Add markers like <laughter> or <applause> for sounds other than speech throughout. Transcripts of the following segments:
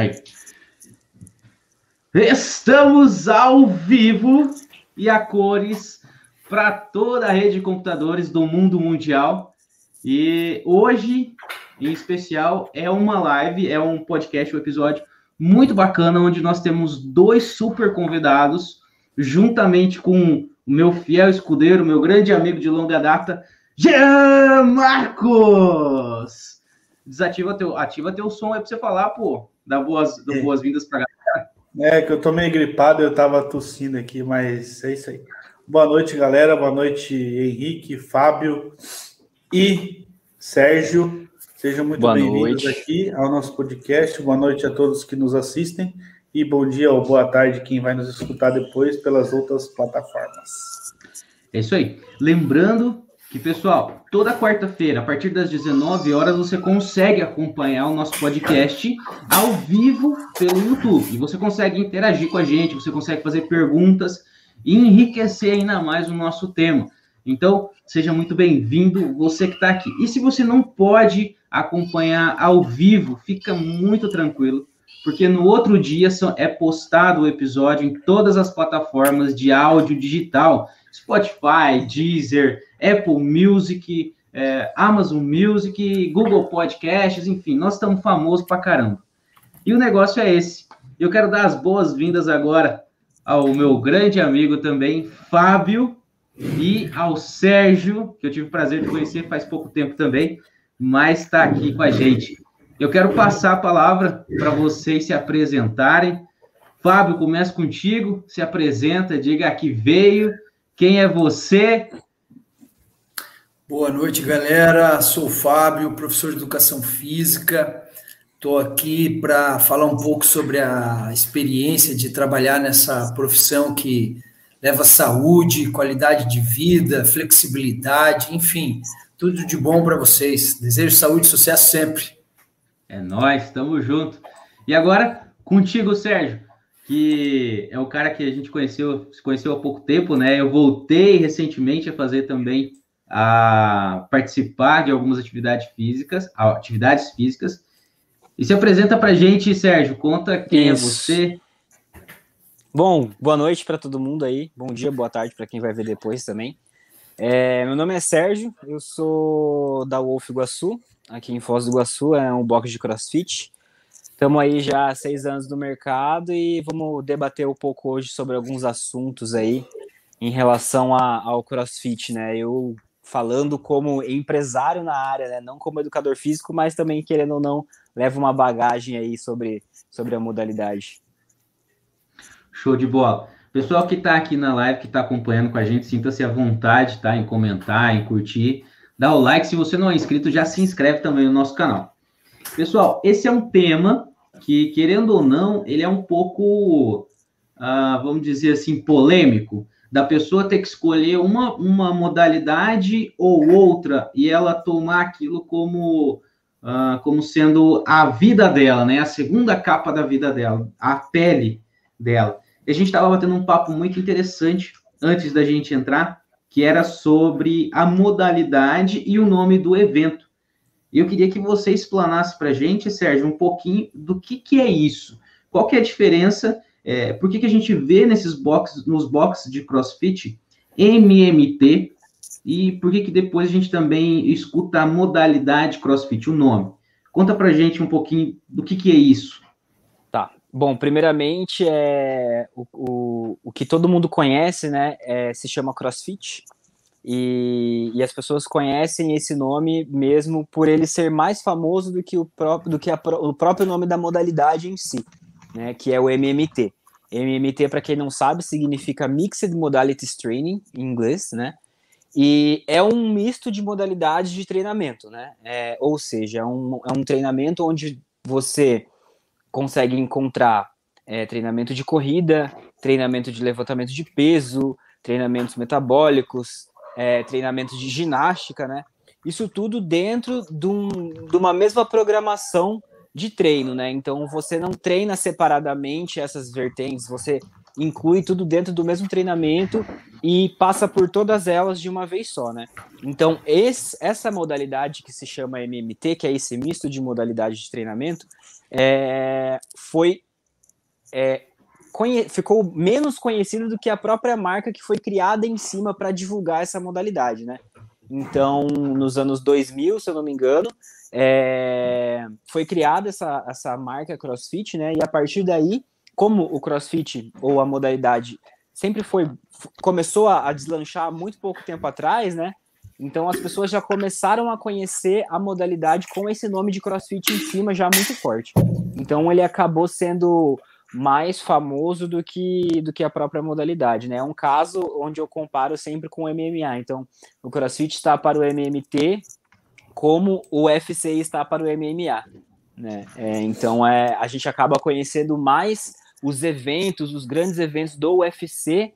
Aí. Estamos ao vivo e a cores para toda a rede de computadores do mundo mundial. E hoje, em especial, é uma live, é um podcast, um episódio muito bacana, onde nós temos dois super convidados, juntamente com o meu fiel escudeiro, meu grande amigo de longa data, Jean Marcos! Desativa teu, ativa teu som aí para você falar, pô. Dá boas, é. boas-vindas para galera. É, que eu tô meio gripado, eu tava tossindo aqui, mas é isso aí. Boa noite, galera. Boa noite, Henrique, Fábio e Sérgio. Sejam muito bem-vindos aqui ao nosso podcast. Boa noite a todos que nos assistem e bom dia ou boa tarde quem vai nos escutar depois pelas outras plataformas. É isso aí. Lembrando que, pessoal, toda quarta-feira, a partir das 19 horas, você consegue acompanhar o nosso podcast ao vivo pelo YouTube. Você consegue interagir com a gente, você consegue fazer perguntas e enriquecer ainda mais o nosso tema. Então, seja muito bem-vindo, você que está aqui. E se você não pode acompanhar ao vivo, fica muito tranquilo, porque no outro dia é postado o episódio em todas as plataformas de áudio digital Spotify, Deezer, Apple Music, é, Amazon Music, Google Podcasts, enfim, nós estamos famosos pra caramba. E o negócio é esse. Eu quero dar as boas-vindas agora ao meu grande amigo também, Fábio, e ao Sérgio, que eu tive o prazer de conhecer faz pouco tempo também, mas está aqui com a gente. Eu quero passar a palavra para vocês se apresentarem. Fábio, começa contigo, se apresenta, diga aqui veio, quem é você? Boa noite, galera. Sou o Fábio, professor de educação física. Estou aqui para falar um pouco sobre a experiência de trabalhar nessa profissão que leva saúde, qualidade de vida, flexibilidade, enfim, tudo de bom para vocês. Desejo saúde e sucesso sempre. É nós, estamos junto. E agora, contigo, Sérgio que é o cara que a gente conheceu, se conheceu há pouco tempo, né? Eu voltei recentemente a fazer também a participar de algumas atividades físicas, atividades físicas. E se apresenta para gente, Sérgio, conta quem é Isso. é você. Bom, boa noite para todo mundo aí. Bom dia, boa tarde para quem vai ver depois também. É, meu nome é Sérgio, eu sou da Wolf Iguaçu, aqui em Foz do Iguaçu, é um box de crossfit. Estamos aí já há seis anos no mercado e vamos debater um pouco hoje sobre alguns assuntos aí em relação a, ao CrossFit, né? Eu falando como empresário na área, né? Não como educador físico, mas também querendo ou não leva uma bagagem aí sobre, sobre a modalidade. Show de bola. Pessoal que está aqui na live, que está acompanhando com a gente, sinta-se à vontade, tá? Em comentar, em curtir. Dá o like. Se você não é inscrito, já se inscreve também no nosso canal. Pessoal, esse é um tema que, querendo ou não, ele é um pouco, uh, vamos dizer assim, polêmico, da pessoa ter que escolher uma, uma modalidade ou outra e ela tomar aquilo como, uh, como sendo a vida dela, né? A segunda capa da vida dela, a pele dela. E a gente estava batendo um papo muito interessante antes da gente entrar, que era sobre a modalidade e o nome do evento. E eu queria que você explanasse para a gente, Sérgio, um pouquinho do que, que é isso. Qual que é a diferença? É, por que, que a gente vê nesses boxes, nos boxes de CrossFit MMT e por que, que depois a gente também escuta a modalidade CrossFit, o nome? Conta para a gente um pouquinho do que, que é isso. Tá. Bom, primeiramente, é, o, o, o que todo mundo conhece, né, é, se chama CrossFit, e, e, as pessoas conhecem esse nome mesmo por ele ser mais famoso do que o próprio, do que a, o próprio nome da modalidade em si, né, que é o MMT. MMT, para quem não sabe, significa Mixed Modalities Training, em inglês, né? E é um misto de modalidades de treinamento, né? É, ou seja, é um, é um treinamento onde você consegue encontrar é, treinamento de corrida, treinamento de levantamento de peso, treinamentos metabólicos, é, treinamentos de ginástica, né? Isso tudo dentro de, um, de uma mesma programação de treino, né? Então você não treina separadamente essas vertentes, você inclui tudo dentro do mesmo treinamento e passa por todas elas de uma vez só, né? Então, esse, essa modalidade que se chama MMT, que é esse misto de modalidade de treinamento, é, foi é, ficou menos conhecido do que a própria marca que foi criada em cima para divulgar essa modalidade, né? Então, nos anos 2000, se eu não me engano, é, foi criada essa, essa marca CrossFit, né? E a partir daí, como o CrossFit ou a modalidade sempre foi começou a, a deslanchar muito pouco tempo atrás, né? Então as pessoas já começaram a conhecer a modalidade com esse nome de CrossFit em cima já muito forte. Então ele acabou sendo mais famoso do que do que a própria modalidade, né? É um caso onde eu comparo sempre com o MMA. Então, o CrossFit está para o MMT, como o UFC está para o MMA, né? É, então, é, a gente acaba conhecendo mais os eventos, os grandes eventos do UFC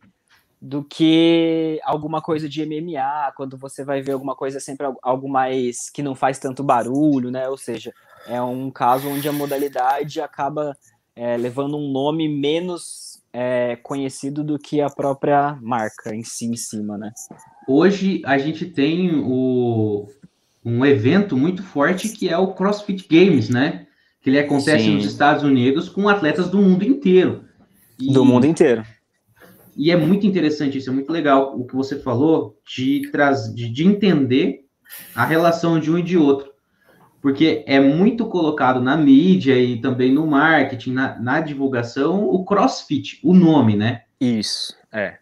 do que alguma coisa de MMA, quando você vai ver alguma coisa sempre algo mais que não faz tanto barulho, né? Ou seja, é um caso onde a modalidade acaba é, levando um nome menos é, conhecido do que a própria marca em si em cima, né? Hoje a gente tem o, um evento muito forte que é o CrossFit Games, né? Que ele acontece Sim. nos Estados Unidos com atletas do mundo inteiro. E, do mundo inteiro. E é muito interessante isso, é muito legal o que você falou de, de, de entender a relação de um e de outro porque é muito colocado na mídia e também no marketing, na, na divulgação, o CrossFit, o nome, né? Isso, é.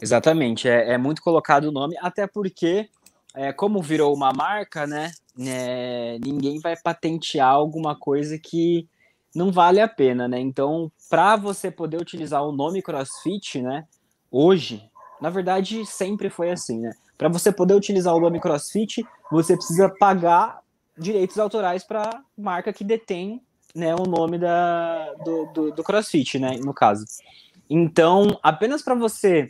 Exatamente, é, é muito colocado o nome, até porque, é, como virou uma marca, né, é, ninguém vai patentear alguma coisa que não vale a pena, né? Então, para você poder utilizar o nome CrossFit, né, hoje, na verdade, sempre foi assim, né? Para você poder utilizar o nome CrossFit, você precisa pagar direitos autorais para marca que detém né, o nome da, do, do, do CrossFit, né, no caso. Então, apenas para você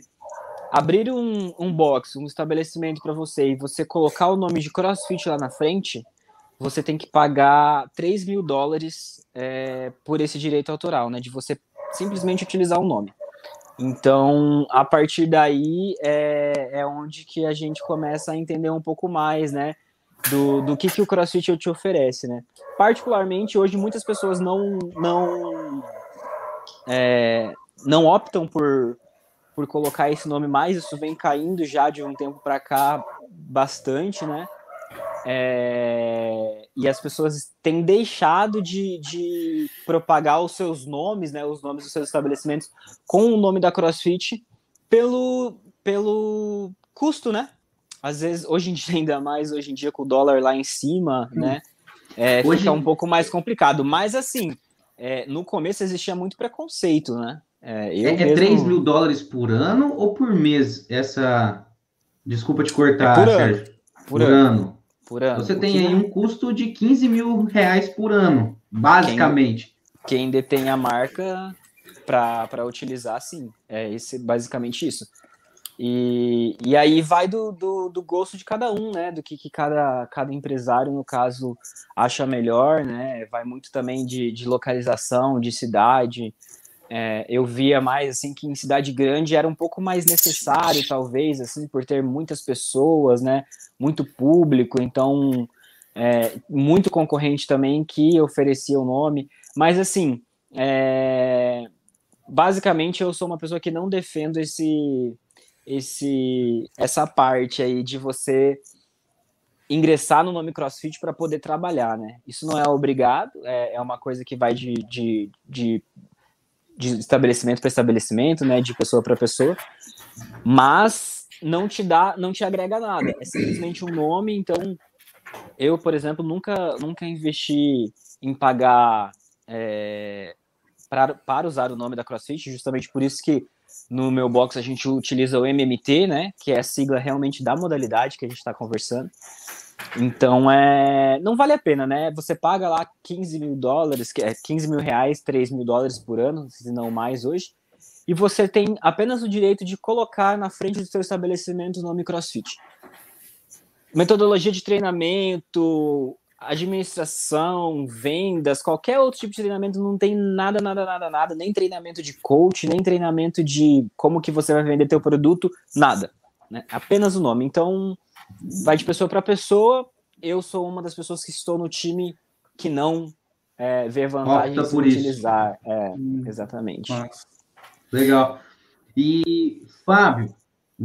abrir um, um box, um estabelecimento para você e você colocar o nome de CrossFit lá na frente, você tem que pagar 3 mil dólares é, por esse direito autoral, né? De você simplesmente utilizar o nome. Então, a partir daí é, é onde que a gente começa a entender um pouco mais, né? Do, do que, que o CrossFit te oferece, né? Particularmente, hoje muitas pessoas não não é, não optam por, por colocar esse nome mais, isso vem caindo já de um tempo para cá bastante, né? É, e as pessoas têm deixado de, de propagar os seus nomes, né, os nomes dos seus estabelecimentos com o nome da CrossFit pelo, pelo custo, né? Às vezes, hoje em dia, <laughs> ainda mais hoje em dia com o dólar lá em cima, hum. né? É, hoje... Fica um pouco mais complicado. Mas assim, é, no começo existia muito preconceito, né? É, eu é, mesmo... é 3 mil dólares por ano ou por mês essa. Desculpa te cortar, é por Sérgio. Ano. Por, por ano. ano. Por ano. Você tem aí um custo de 15 mil reais por ano, basicamente. Quem, quem detém a marca para utilizar, sim. É esse, basicamente isso. E, e aí vai do, do, do, gosto de cada um, né? Do que, que cada, cada empresário, no caso, acha melhor, né? Vai muito também de, de localização, de cidade. É, eu via mais assim que em cidade grande era um pouco mais necessário, talvez, assim, por ter muitas pessoas, né? Muito público, então é, muito concorrente também que oferecia o nome. Mas assim, é, basicamente eu sou uma pessoa que não defendo esse esse essa parte aí de você ingressar no nome CrossFit para poder trabalhar, né? Isso não é obrigado, é, é uma coisa que vai de, de, de, de estabelecimento para estabelecimento, né? De pessoa para pessoa, mas não te dá, não te agrega nada. É simplesmente um nome. Então, eu, por exemplo, nunca, nunca investi em pagar é, para, para usar o nome da CrossFit, justamente por isso que no meu box a gente utiliza o MMT, né? Que é a sigla realmente da modalidade que a gente está conversando. Então, é, não vale a pena, né? Você paga lá 15 mil dólares, 15 é mil reais, 3 mil dólares por ano, se não mais hoje, e você tem apenas o direito de colocar na frente do seu estabelecimento o nome CrossFit. Metodologia de treinamento, administração, vendas, qualquer outro tipo de treinamento não tem nada, nada, nada, nada, nem treinamento de coach, nem treinamento de como que você vai vender teu produto, nada, né? Apenas o nome. Então, vai de pessoa para pessoa. Eu sou uma das pessoas que estou no time que não é, vê vantagens em utilizar. É, hum. exatamente. Legal. E, Fábio,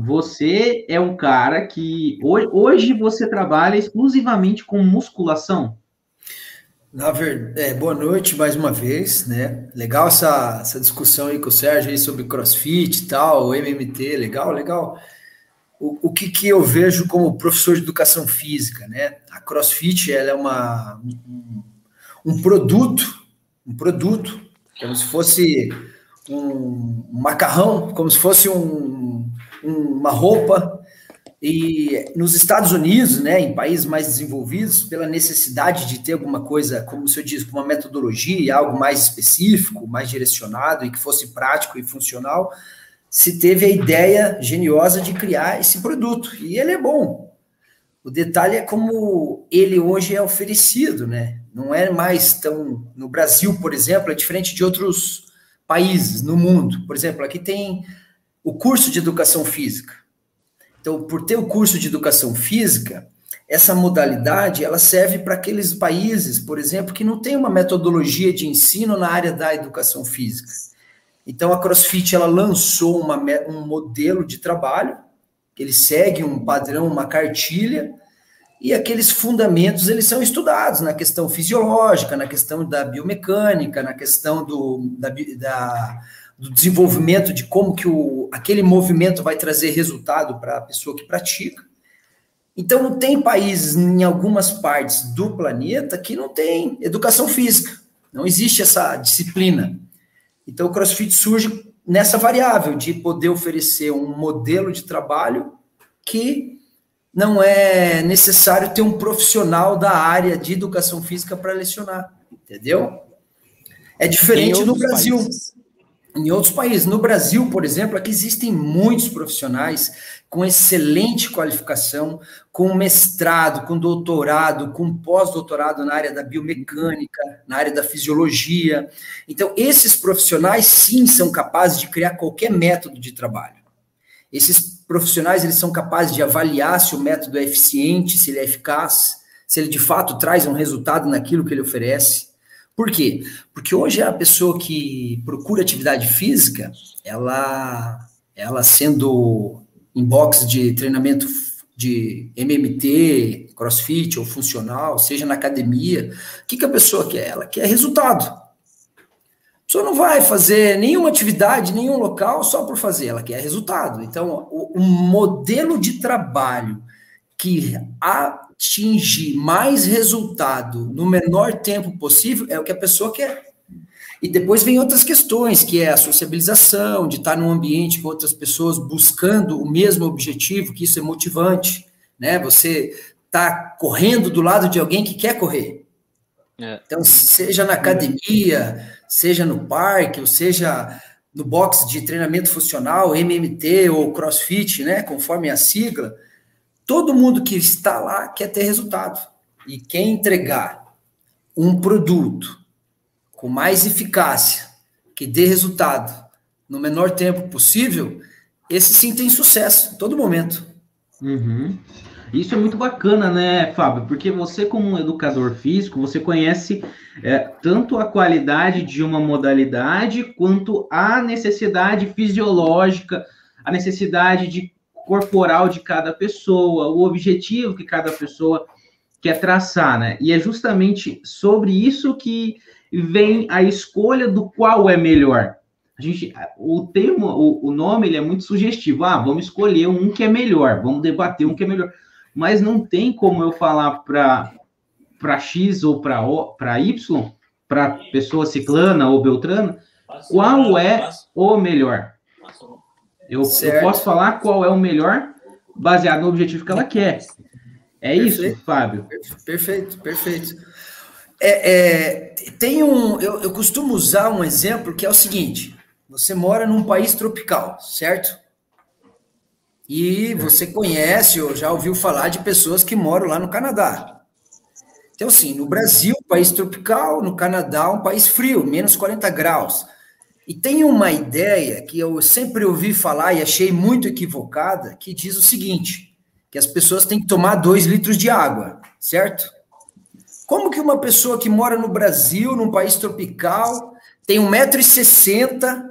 você é um cara que hoje você trabalha exclusivamente com musculação? Na verdade, é, boa noite mais uma vez, né? Legal essa, essa discussão aí com o Sérgio aí sobre CrossFit e tal, MMT, legal, legal. O, o que, que eu vejo como professor de educação física, né? A CrossFit ela é uma, um, um produto, um produto, como se fosse um macarrão, como se fosse um, uma roupa. E nos Estados Unidos, né, em países mais desenvolvidos, pela necessidade de ter alguma coisa, como o senhor diz, uma metodologia, algo mais específico, mais direcionado e que fosse prático e funcional, se teve a ideia geniosa de criar esse produto. E ele é bom. O detalhe é como ele hoje é oferecido, né? Não é mais tão. No Brasil, por exemplo, é diferente de outros países no mundo. Por exemplo, aqui tem o curso de educação física. Então, por ter o curso de educação física, essa modalidade ela serve para aqueles países, por exemplo, que não tem uma metodologia de ensino na área da educação física. Então, a CrossFit ela lançou uma, um modelo de trabalho, ele segue um padrão, uma cartilha, e aqueles fundamentos eles são estudados na questão fisiológica, na questão da biomecânica, na questão do, da, da do desenvolvimento de como que o, aquele movimento vai trazer resultado para a pessoa que pratica. Então, tem países em algumas partes do planeta que não tem educação física, não existe essa disciplina. Então, o CrossFit surge nessa variável de poder oferecer um modelo de trabalho que não é necessário ter um profissional da área de educação física para lecionar, entendeu? É diferente no Brasil. Países em outros países. No Brasil, por exemplo, aqui existem muitos profissionais com excelente qualificação, com mestrado, com doutorado, com pós-doutorado na área da biomecânica, na área da fisiologia. Então, esses profissionais sim são capazes de criar qualquer método de trabalho. Esses profissionais eles são capazes de avaliar se o método é eficiente, se ele é eficaz, se ele de fato traz um resultado naquilo que ele oferece. Por quê? Porque hoje a pessoa que procura atividade física, ela, ela sendo em box de treinamento de MMT, crossfit ou funcional, seja na academia, o que, que a pessoa quer? Ela quer resultado. A pessoa não vai fazer nenhuma atividade, nenhum local só por fazer, ela quer resultado. Então, o, o modelo de trabalho que a atingir mais resultado no menor tempo possível é o que a pessoa quer. E depois vem outras questões, que é a sociabilização, de estar num ambiente com outras pessoas buscando o mesmo objetivo, que isso é motivante, né? Você está correndo do lado de alguém que quer correr. É. Então, seja na academia, seja no parque, ou seja no box de treinamento funcional, MMT ou CrossFit, né? Conforme a sigla, Todo mundo que está lá quer ter resultado. E quem entregar um produto com mais eficácia, que dê resultado no menor tempo possível, esse sim tem sucesso em todo momento. Uhum. Isso é muito bacana, né, Fábio? Porque você, como um educador físico, você conhece é, tanto a qualidade de uma modalidade quanto a necessidade fisiológica, a necessidade de corporal de cada pessoa, o objetivo que cada pessoa quer traçar, né? E é justamente sobre isso que vem a escolha do qual é melhor. A gente, o termo, o, o nome, ele é muito sugestivo. Ah, vamos escolher um que é melhor, vamos debater um que é melhor. Mas não tem como eu falar para para X ou para Y, para pessoa ciclana ou beltrana, qual é o melhor. Eu, eu, posso falar qual é o melhor baseado no objetivo que ela quer. É perfeito, isso, Fábio? Perfeito, perfeito. É, é, tem um, eu, eu costumo usar um exemplo que é o seguinte: você mora num país tropical, certo? E você conhece ou já ouviu falar de pessoas que moram lá no Canadá. Então, assim, no Brasil, país tropical, no Canadá, um país frio, menos 40 graus. E tem uma ideia que eu sempre ouvi falar e achei muito equivocada, que diz o seguinte: que as pessoas têm que tomar dois litros de água, certo? Como que uma pessoa que mora no Brasil, num país tropical, tem 1,60m,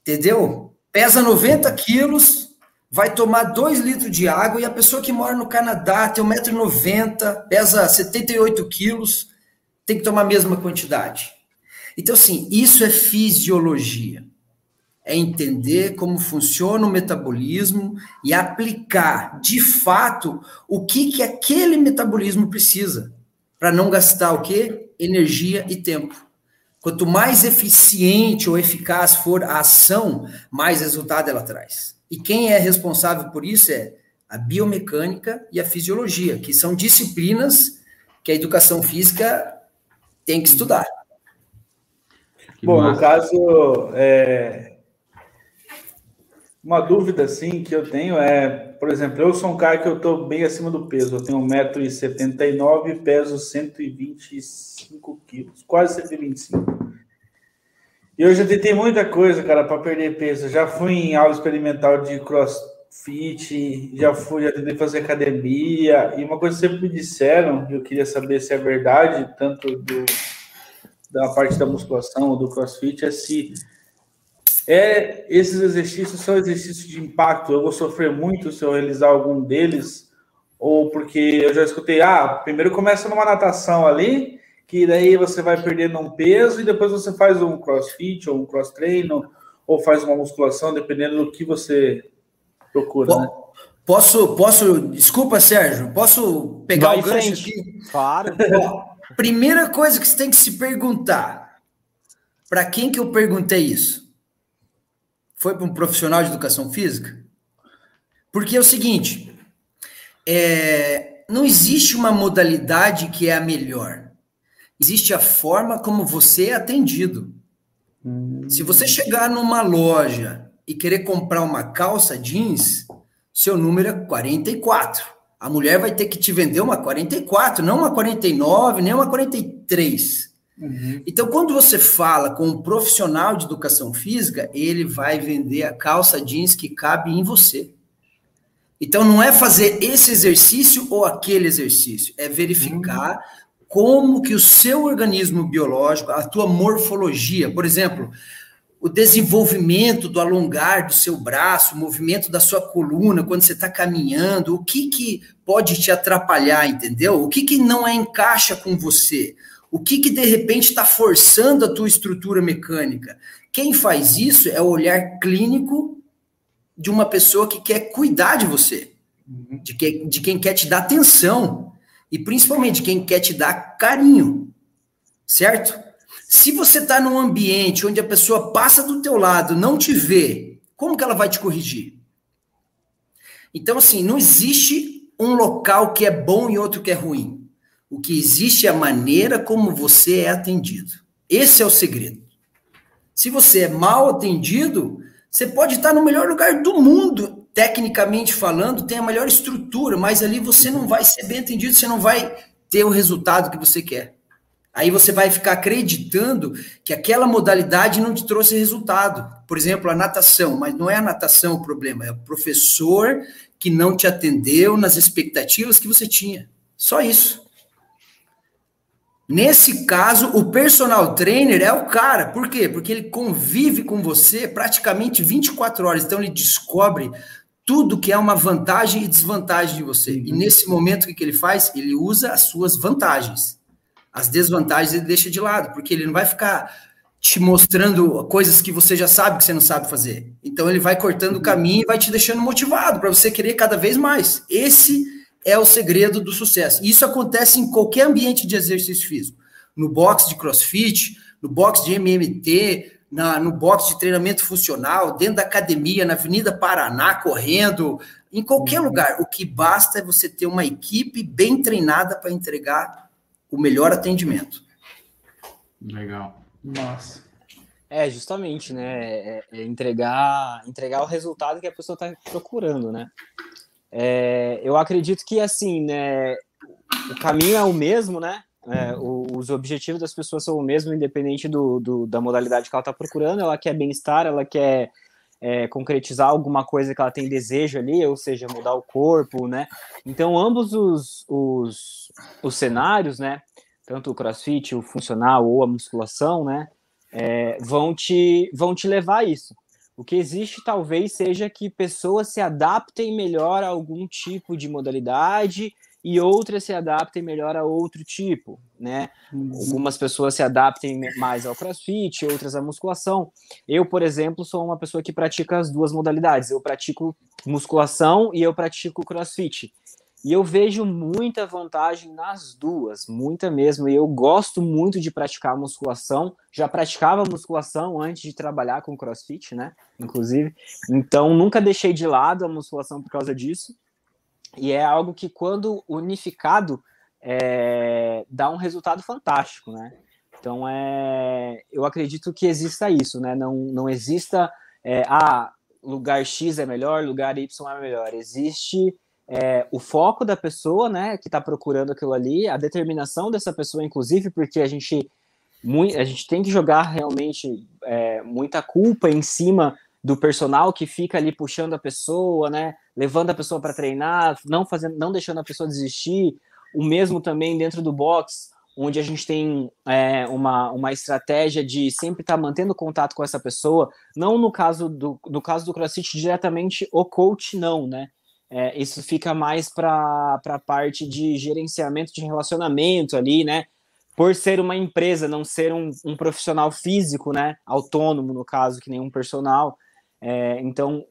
entendeu? Pesa 90 quilos, vai tomar 2 litros de água, e a pessoa que mora no Canadá tem 1,90m, pesa 78 quilos, tem que tomar a mesma quantidade. Então, assim, isso é fisiologia. É entender como funciona o metabolismo e aplicar, de fato, o que, que aquele metabolismo precisa para não gastar o quê? Energia e tempo. Quanto mais eficiente ou eficaz for a ação, mais resultado ela traz. E quem é responsável por isso é a biomecânica e a fisiologia, que são disciplinas que a educação física tem que estudar. Que Bom, massa. no caso, é... uma dúvida assim que eu tenho é, por exemplo, eu sou um cara que eu estou bem acima do peso, eu tenho 1,79m e peso 125 quilos, quase 125. E eu já tentei muita coisa, cara, para perder peso. Já fui em aula experimental de crossfit, já fui, já tentei fazer academia, e uma coisa que sempre me disseram, eu queria saber se é verdade, tanto do da parte da musculação ou do crossfit é se é, esses exercícios são exercícios de impacto. Eu vou sofrer muito se eu realizar algum deles, ou porque eu já escutei, ah, primeiro começa numa natação ali, que daí você vai perdendo um peso e depois você faz um crossfit ou um cross treino ou faz uma musculação, dependendo do que você procura, né? Posso, posso, desculpa, Sérgio, posso pegar vai o gancho aqui? Claro. Primeira coisa que você tem que se perguntar: para quem que eu perguntei isso? Foi para um profissional de educação física? Porque é o seguinte: é, não existe uma modalidade que é a melhor. Existe a forma como você é atendido. Se você chegar numa loja e querer comprar uma calça jeans, seu número é 44 a mulher vai ter que te vender uma 44, não uma 49, nem uma 43. Uhum. Então, quando você fala com um profissional de educação física, ele vai vender a calça jeans que cabe em você. Então, não é fazer esse exercício ou aquele exercício, é verificar uhum. como que o seu organismo biológico, a tua morfologia, por exemplo, o desenvolvimento do alongar do seu braço, o movimento da sua coluna quando você está caminhando, o que, que pode te atrapalhar, entendeu? O que, que não é encaixa com você? O que, que de repente está forçando a tua estrutura mecânica? Quem faz isso é o olhar clínico de uma pessoa que quer cuidar de você, uhum. de, que, de quem quer te dar atenção e principalmente de quem quer te dar carinho, certo? Se você está num ambiente onde a pessoa passa do teu lado, não te vê, como que ela vai te corrigir? Então, assim, não existe um local que é bom e outro que é ruim. O que existe é a maneira como você é atendido. Esse é o segredo. Se você é mal atendido, você pode estar no melhor lugar do mundo, tecnicamente falando, tem a melhor estrutura, mas ali você não vai ser bem atendido, você não vai ter o resultado que você quer. Aí você vai ficar acreditando que aquela modalidade não te trouxe resultado. Por exemplo, a natação, mas não é a natação o problema, é o professor que não te atendeu nas expectativas que você tinha. Só isso. Nesse caso, o personal trainer é o cara. Por quê? Porque ele convive com você praticamente 24 horas. Então, ele descobre tudo que é uma vantagem e desvantagem de você. E nesse momento, o que ele faz? Ele usa as suas vantagens. As desvantagens ele deixa de lado, porque ele não vai ficar te mostrando coisas que você já sabe que você não sabe fazer. Então ele vai cortando o caminho e vai te deixando motivado para você querer cada vez mais. Esse é o segredo do sucesso. Isso acontece em qualquer ambiente de exercício físico. No box de crossfit, no box de MMT, na, no box de treinamento funcional, dentro da academia, na Avenida Paraná, correndo, em qualquer uhum. lugar. O que basta é você ter uma equipe bem treinada para entregar o melhor atendimento. Legal. Nossa. É, justamente, né? É, é entregar, entregar o resultado que a pessoa está procurando, né? É, eu acredito que, assim, né? o caminho é o mesmo, né? É, o, os objetivos das pessoas são o mesmo, independente do, do da modalidade que ela está procurando. Ela quer bem-estar, ela quer é, concretizar alguma coisa que ela tem desejo ali, ou seja, mudar o corpo, né? Então, ambos os, os, os cenários, né? Tanto o crossfit, o funcional ou a musculação, né? É, vão, te, vão te levar a isso. O que existe talvez seja que pessoas se adaptem melhor a algum tipo de modalidade e outras se adaptem melhor a outro tipo, né? Uhum. Algumas pessoas se adaptem mais ao crossfit, outras à musculação. Eu, por exemplo, sou uma pessoa que pratica as duas modalidades. Eu pratico musculação e eu pratico crossfit. E eu vejo muita vantagem nas duas, muita mesmo. E eu gosto muito de praticar musculação. Já praticava musculação antes de trabalhar com crossfit, né? Inclusive. Então, nunca deixei de lado a musculação por causa disso. E é algo que, quando unificado, é, dá um resultado fantástico, né? Então, é, eu acredito que exista isso, né? Não, não exista, é, ah, lugar X é melhor, lugar Y é melhor. Existe é, o foco da pessoa, né, que está procurando aquilo ali, a determinação dessa pessoa, inclusive, porque a gente, muito, a gente tem que jogar realmente é, muita culpa em cima do personal que fica ali puxando a pessoa, né, levando a pessoa para treinar, não fazendo, não deixando a pessoa desistir. O mesmo também dentro do box, onde a gente tem é, uma, uma estratégia de sempre estar tá mantendo contato com essa pessoa. Não no caso do, no caso do CrossFit diretamente o coach não, né? É, isso fica mais para a parte de gerenciamento de relacionamento ali, né? Por ser uma empresa, não ser um, um profissional físico, né? Autônomo, no caso, que nem um personal. É, então,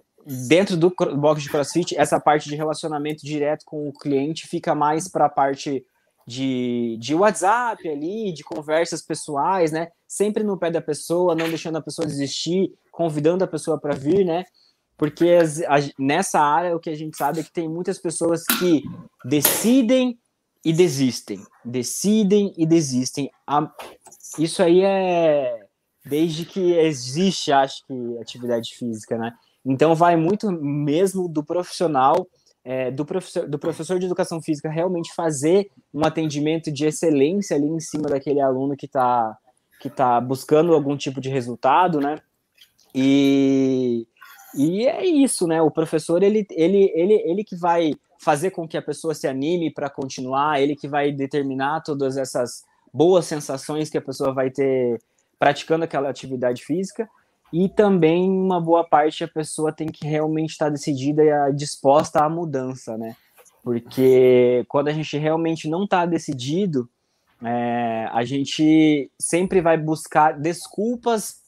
dentro do box de CrossFit, essa parte de relacionamento direto com o cliente fica mais para a parte de, de WhatsApp ali, de conversas pessoais, né? Sempre no pé da pessoa, não deixando a pessoa desistir, convidando a pessoa para vir, né? porque as, a, nessa área o que a gente sabe é que tem muitas pessoas que decidem e desistem, decidem e desistem. A, isso aí é desde que existe, acho que, atividade física, né? Então vai muito mesmo do profissional, é, do, professor, do professor de educação física realmente fazer um atendimento de excelência ali em cima daquele aluno que está que tá buscando algum tipo de resultado, né? E, e é isso, né? O professor, ele, ele, ele, ele que vai fazer com que a pessoa se anime para continuar, ele que vai determinar todas essas boas sensações que a pessoa vai ter praticando aquela atividade física. E também uma boa parte a pessoa tem que realmente estar decidida e disposta à mudança, né? Porque quando a gente realmente não está decidido, é, a gente sempre vai buscar desculpas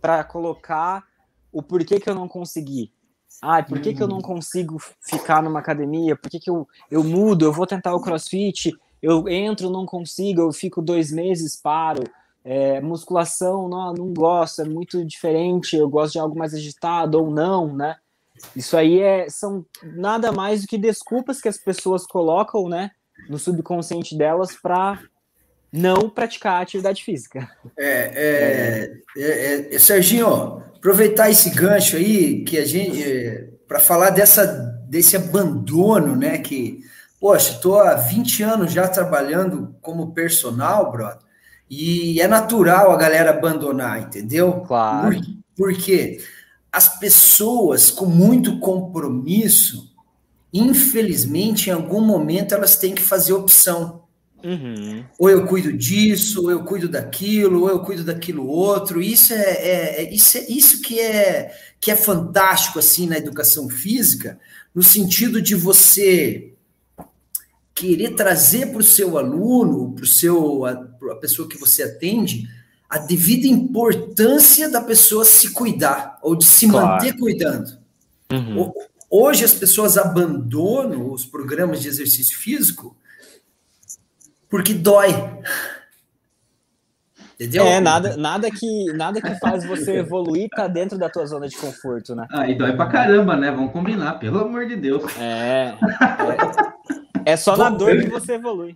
para colocar o porquê que eu não consegui. Ah, por que, que eu não uhum. consigo ficar numa academia? Por que, que eu, eu mudo? Eu vou tentar o crossfit, eu entro, não consigo, eu fico dois meses, paro. É, musculação, não, não gosto, é muito diferente, eu gosto de algo mais agitado ou não, né? Isso aí é, são nada mais do que desculpas que as pessoas colocam, né, no subconsciente delas para não praticar atividade física. É, é, é, é, Serginho, aproveitar esse gancho aí que a gente é, para falar dessa desse abandono, né? Que, poxa, estou há 20 anos já trabalhando como personal, brother, e é natural a galera abandonar, entendeu? Claro. Por, porque as pessoas com muito compromisso, infelizmente, em algum momento elas têm que fazer opção. Uhum. Ou eu cuido disso, ou eu cuido daquilo, ou eu cuido daquilo outro. Isso é, é, é, isso, é isso que é que é fantástico assim na educação física, no sentido de você querer trazer para o seu aluno, para o seu a, a pessoa que você atende, a devida importância da pessoa se cuidar ou de se claro. manter cuidando. Uhum. Hoje as pessoas abandonam os programas de exercício físico porque dói. Entendeu? É, nada, nada, que, nada que faz você evoluir tá dentro da tua zona de conforto, né? Ah, e dói pra caramba, né? Vamos combinar, pelo amor de Deus. É. É, <laughs> é só na dor que você evolui.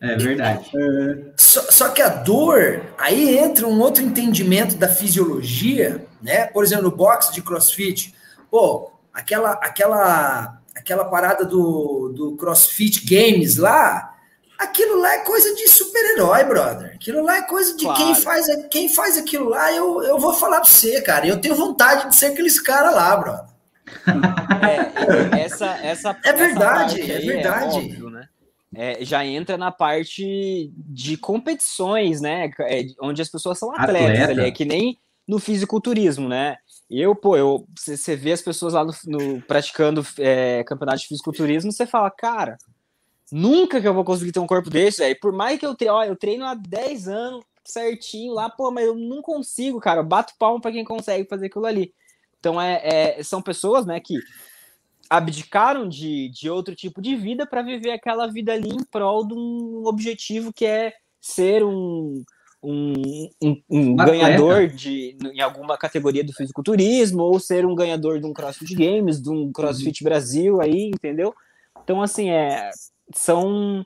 É verdade. É. Só, só, que a dor, aí entra um outro entendimento da fisiologia, né? Por exemplo, no boxe de crossfit, pô, aquela, aquela, aquela parada do, do crossfit games lá, Aquilo lá é coisa de super-herói, brother. Aquilo lá é coisa de claro. quem faz quem faz aquilo lá. Eu, eu vou falar pra você, cara. Eu tenho vontade de ser aqueles caras lá, brother. É, essa, essa, é verdade, essa é verdade. É óbvio, né? É, já entra na parte de competições, né? É, onde as pessoas são atletas Atleta. ali. É que nem no fisiculturismo, né? Eu, pô, eu, você vê as pessoas lá no, no praticando é, campeonato de fisiculturismo, você fala, cara, nunca que eu vou conseguir ter um corpo desse, velho. Por mais que eu treino, ó, eu treino há 10 anos certinho lá, pô, mas eu não consigo, cara. Eu bato palmo para quem consegue fazer aquilo ali. Então, é, é, são pessoas, né, que abdicaram de, de outro tipo de vida para viver aquela vida ali em prol de um objetivo que é ser um, um, um, um ganhador de, em alguma categoria do fisiculturismo, ou ser um ganhador de um CrossFit Games, de um CrossFit uhum. Brasil aí, entendeu? Então, assim, é, são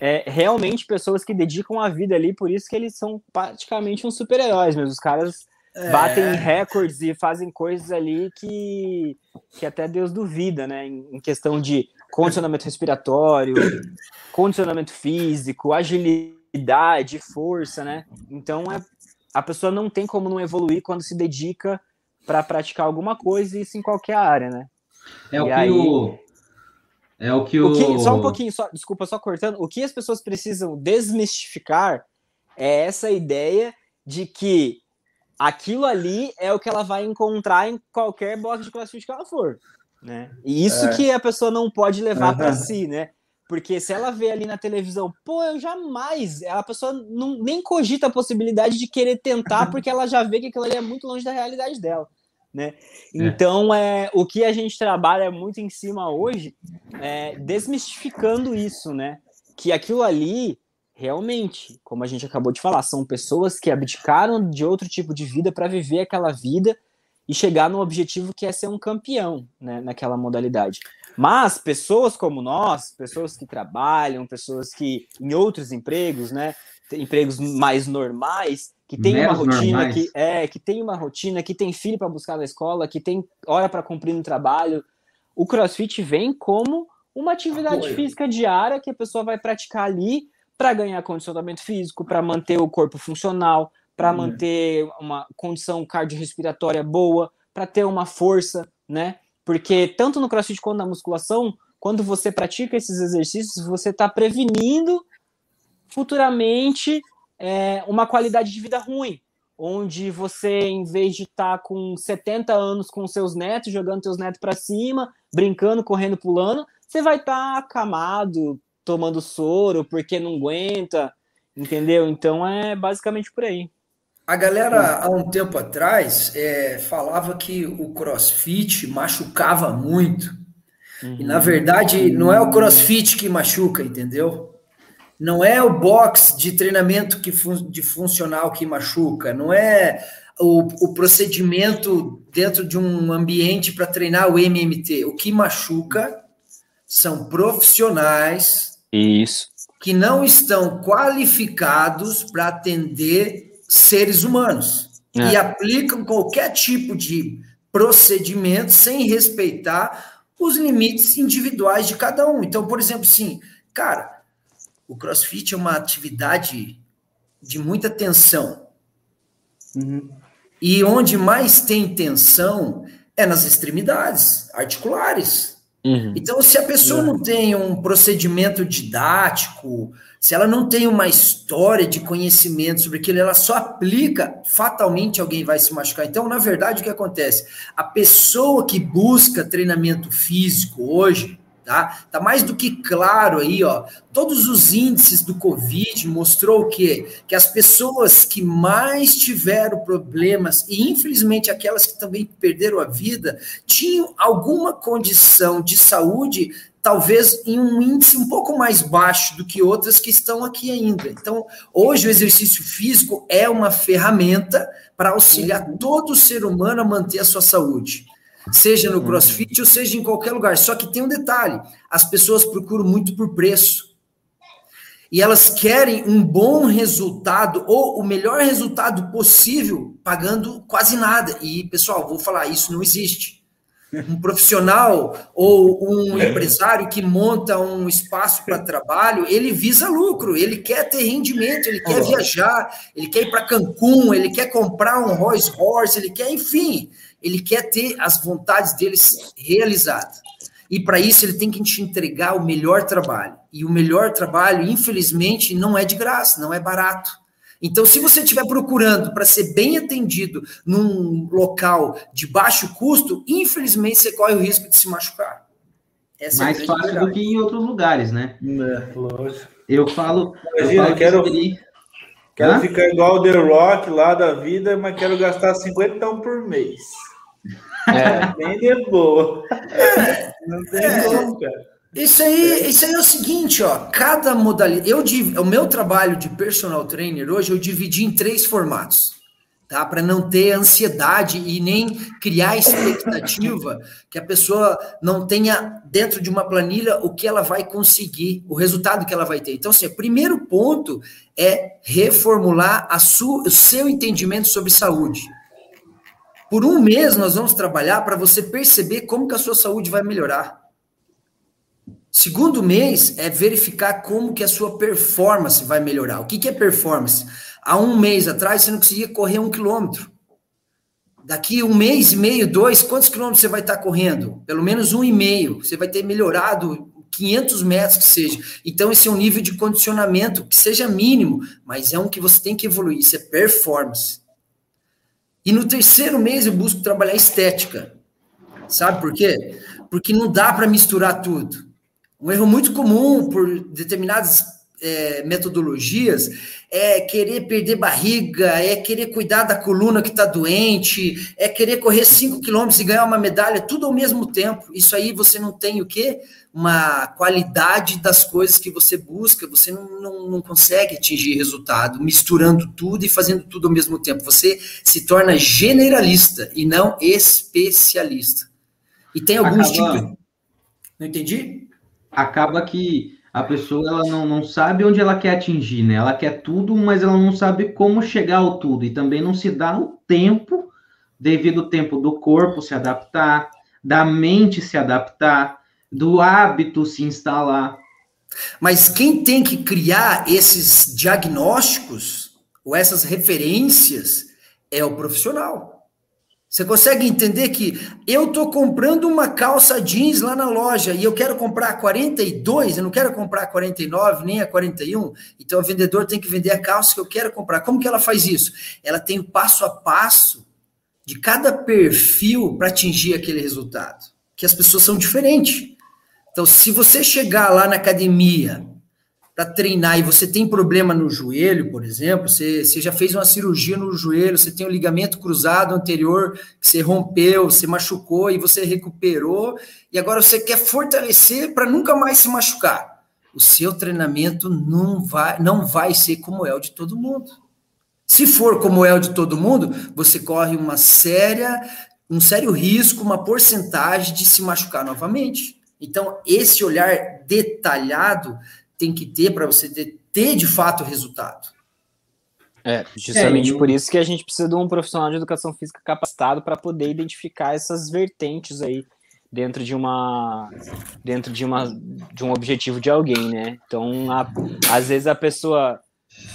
é, realmente pessoas que dedicam a vida ali, por isso que eles são praticamente uns super-heróis, mas os caras é. batem recordes e fazem coisas ali que, que até Deus duvida, né? Em, questão de condicionamento respiratório, condicionamento físico, agilidade idade, força, né? Então é, a pessoa não tem como não evoluir quando se dedica para praticar alguma coisa, isso em qualquer área, né? É e o que aí, o é o que o, o que, só um pouquinho, só, desculpa, só cortando. O que as pessoas precisam desmistificar é essa ideia de que aquilo ali é o que ela vai encontrar em qualquer box de crossfit que ela for, né? E isso é. que a pessoa não pode levar uhum. para si, né? Porque se ela vê ali na televisão, pô, eu jamais. A pessoa não, nem cogita a possibilidade de querer tentar, <laughs> porque ela já vê que aquilo ali é muito longe da realidade dela. Né? É. Então, é, o que a gente trabalha muito em cima hoje é desmistificando isso, né? Que aquilo ali, realmente, como a gente acabou de falar, são pessoas que abdicaram de outro tipo de vida para viver aquela vida e chegar no objetivo que é ser um campeão né, naquela modalidade. Mas pessoas como nós, pessoas que trabalham, pessoas que em outros empregos, né, empregos mais normais, que tem uma rotina normais. que é, que tem uma rotina, que tem filho para buscar na escola, que tem hora para cumprir no trabalho, o CrossFit vem como uma atividade Apoio. física diária que a pessoa vai praticar ali para ganhar condicionamento físico, para manter o corpo funcional, para hum. manter uma condição cardiorrespiratória boa, para ter uma força, né? Porque tanto no crossfit quanto na musculação, quando você pratica esses exercícios, você está prevenindo futuramente é, uma qualidade de vida ruim. Onde você, em vez de estar tá com 70 anos com seus netos, jogando seus netos para cima, brincando, correndo, pulando, você vai estar tá acamado, tomando soro, porque não aguenta, entendeu? Então é basicamente por aí. A galera, há um tempo atrás, é, falava que o crossfit machucava muito. Uhum. E, na verdade, não é o crossfit que machuca, entendeu? Não é o box de treinamento que fun de funcional que machuca, não é o, o procedimento dentro de um ambiente para treinar o MMT. O que machuca são profissionais Isso. que não estão qualificados para atender seres humanos é. e aplicam qualquer tipo de procedimento sem respeitar os limites individuais de cada um. Então, por exemplo, sim, cara, o CrossFit é uma atividade de muita tensão. Uhum. E onde mais tem tensão é nas extremidades articulares. Uhum. Então, se a pessoa uhum. não tem um procedimento didático, se ela não tem uma história de conhecimento sobre aquilo, ela só aplica, fatalmente alguém vai se machucar. Então, na verdade, o que acontece? A pessoa que busca treinamento físico hoje, tá? Tá mais do que claro aí, ó. Todos os índices do Covid mostrou o quê? Que as pessoas que mais tiveram problemas, e infelizmente aquelas que também perderam a vida, tinham alguma condição de saúde talvez em um índice um pouco mais baixo do que outras que estão aqui ainda. Então, hoje o exercício físico é uma ferramenta para auxiliar uhum. todo ser humano a manter a sua saúde, seja no uhum. CrossFit ou seja em qualquer lugar. Só que tem um detalhe: as pessoas procuram muito por preço. E elas querem um bom resultado ou o melhor resultado possível pagando quase nada. E, pessoal, vou falar, isso não existe. Um profissional ou um empresário que monta um espaço para trabalho, ele visa lucro, ele quer ter rendimento, ele quer viajar, ele quer ir para Cancún, ele quer comprar um Rolls Royce, ele quer, enfim, ele quer ter as vontades dele realizadas. E para isso ele tem que te entregar o melhor trabalho. E o melhor trabalho, infelizmente, não é de graça, não é barato. Então, se você estiver procurando para ser bem atendido num local de baixo custo, infelizmente você corre o risco de se machucar. Essa é Mais é fácil do que em outros lugares, né? É, lógico. Eu falo. Imagina, eu falo quero, que quero ficar igual o The Rock lá da vida, mas quero gastar 50 por mês. É. Nem de boa. É. Não tem é. como, cara. Isso aí, isso aí é o seguinte, ó. Cada modalidade. Eu, o meu trabalho de personal trainer hoje eu dividi em três formatos, tá? Para não ter ansiedade e nem criar expectativa que a pessoa não tenha dentro de uma planilha o que ela vai conseguir, o resultado que ela vai ter. Então, assim, o primeiro ponto é reformular a sua, o seu entendimento sobre saúde. Por um mês nós vamos trabalhar para você perceber como que a sua saúde vai melhorar. Segundo mês é verificar como que a sua performance vai melhorar. O que, que é performance? Há um mês atrás você não conseguia correr um quilômetro. Daqui um mês e meio, dois, quantos quilômetros você vai estar correndo? Pelo menos um e meio. Você vai ter melhorado 500 metros que seja. Então, esse é um nível de condicionamento que seja mínimo, mas é um que você tem que evoluir. Isso é performance. E no terceiro mês eu busco trabalhar estética. Sabe por quê? Porque não dá para misturar tudo. Um erro muito comum por determinadas é, metodologias é querer perder barriga, é querer cuidar da coluna que está doente, é querer correr 5 quilômetros e ganhar uma medalha, tudo ao mesmo tempo. Isso aí você não tem o quê? Uma qualidade das coisas que você busca, você não, não, não consegue atingir resultado misturando tudo e fazendo tudo ao mesmo tempo. Você se torna generalista e não especialista. E tem alguns Acaba... tipos. Não entendi? acaba que a pessoa ela não, não sabe onde ela quer atingir, né? Ela quer tudo, mas ela não sabe como chegar ao tudo. E também não se dá o tempo, devido ao tempo do corpo se adaptar, da mente se adaptar, do hábito se instalar. Mas quem tem que criar esses diagnósticos ou essas referências é o profissional. Você consegue entender que eu estou comprando uma calça jeans lá na loja e eu quero comprar a 42, eu não quero comprar a 49 nem a 41, então o vendedor tem que vender a calça que eu quero comprar. Como que ela faz isso? Ela tem o passo a passo de cada perfil para atingir aquele resultado, que as pessoas são diferentes. Então, se você chegar lá na academia para treinar e você tem problema no joelho, por exemplo, você, você já fez uma cirurgia no joelho, você tem um ligamento cruzado anterior que você rompeu, você machucou e você recuperou, e agora você quer fortalecer para nunca mais se machucar. O seu treinamento não vai, não vai ser como é o de todo mundo. Se for como é o de todo mundo, você corre uma séria, um sério risco, uma porcentagem de se machucar novamente. Então, esse olhar detalhado tem que ter para você ter, ter, de fato resultado. É, justamente é, por isso que a gente precisa de um profissional de educação física capacitado para poder identificar essas vertentes aí dentro de uma dentro de uma de um objetivo de alguém, né? Então, a, às vezes a pessoa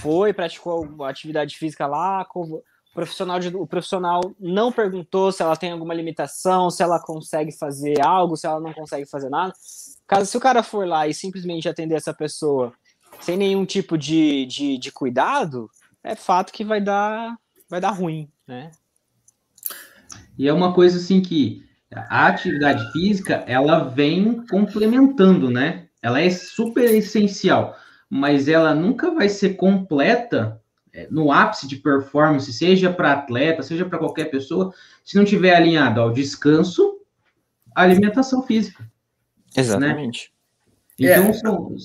foi praticou atividade física lá, o profissional de, o profissional não perguntou se ela tem alguma limitação, se ela consegue fazer algo, se ela não consegue fazer nada. Caso se o cara for lá e simplesmente atender essa pessoa sem nenhum tipo de, de, de cuidado, é fato que vai dar, vai dar ruim, né? E é uma coisa assim que a atividade física ela vem complementando, né? Ela é super essencial, mas ela nunca vai ser completa é, no ápice de performance, seja para atleta, seja para qualquer pessoa, se não tiver alinhado ao descanso, alimentação física. Exatamente. Né? Então, é, são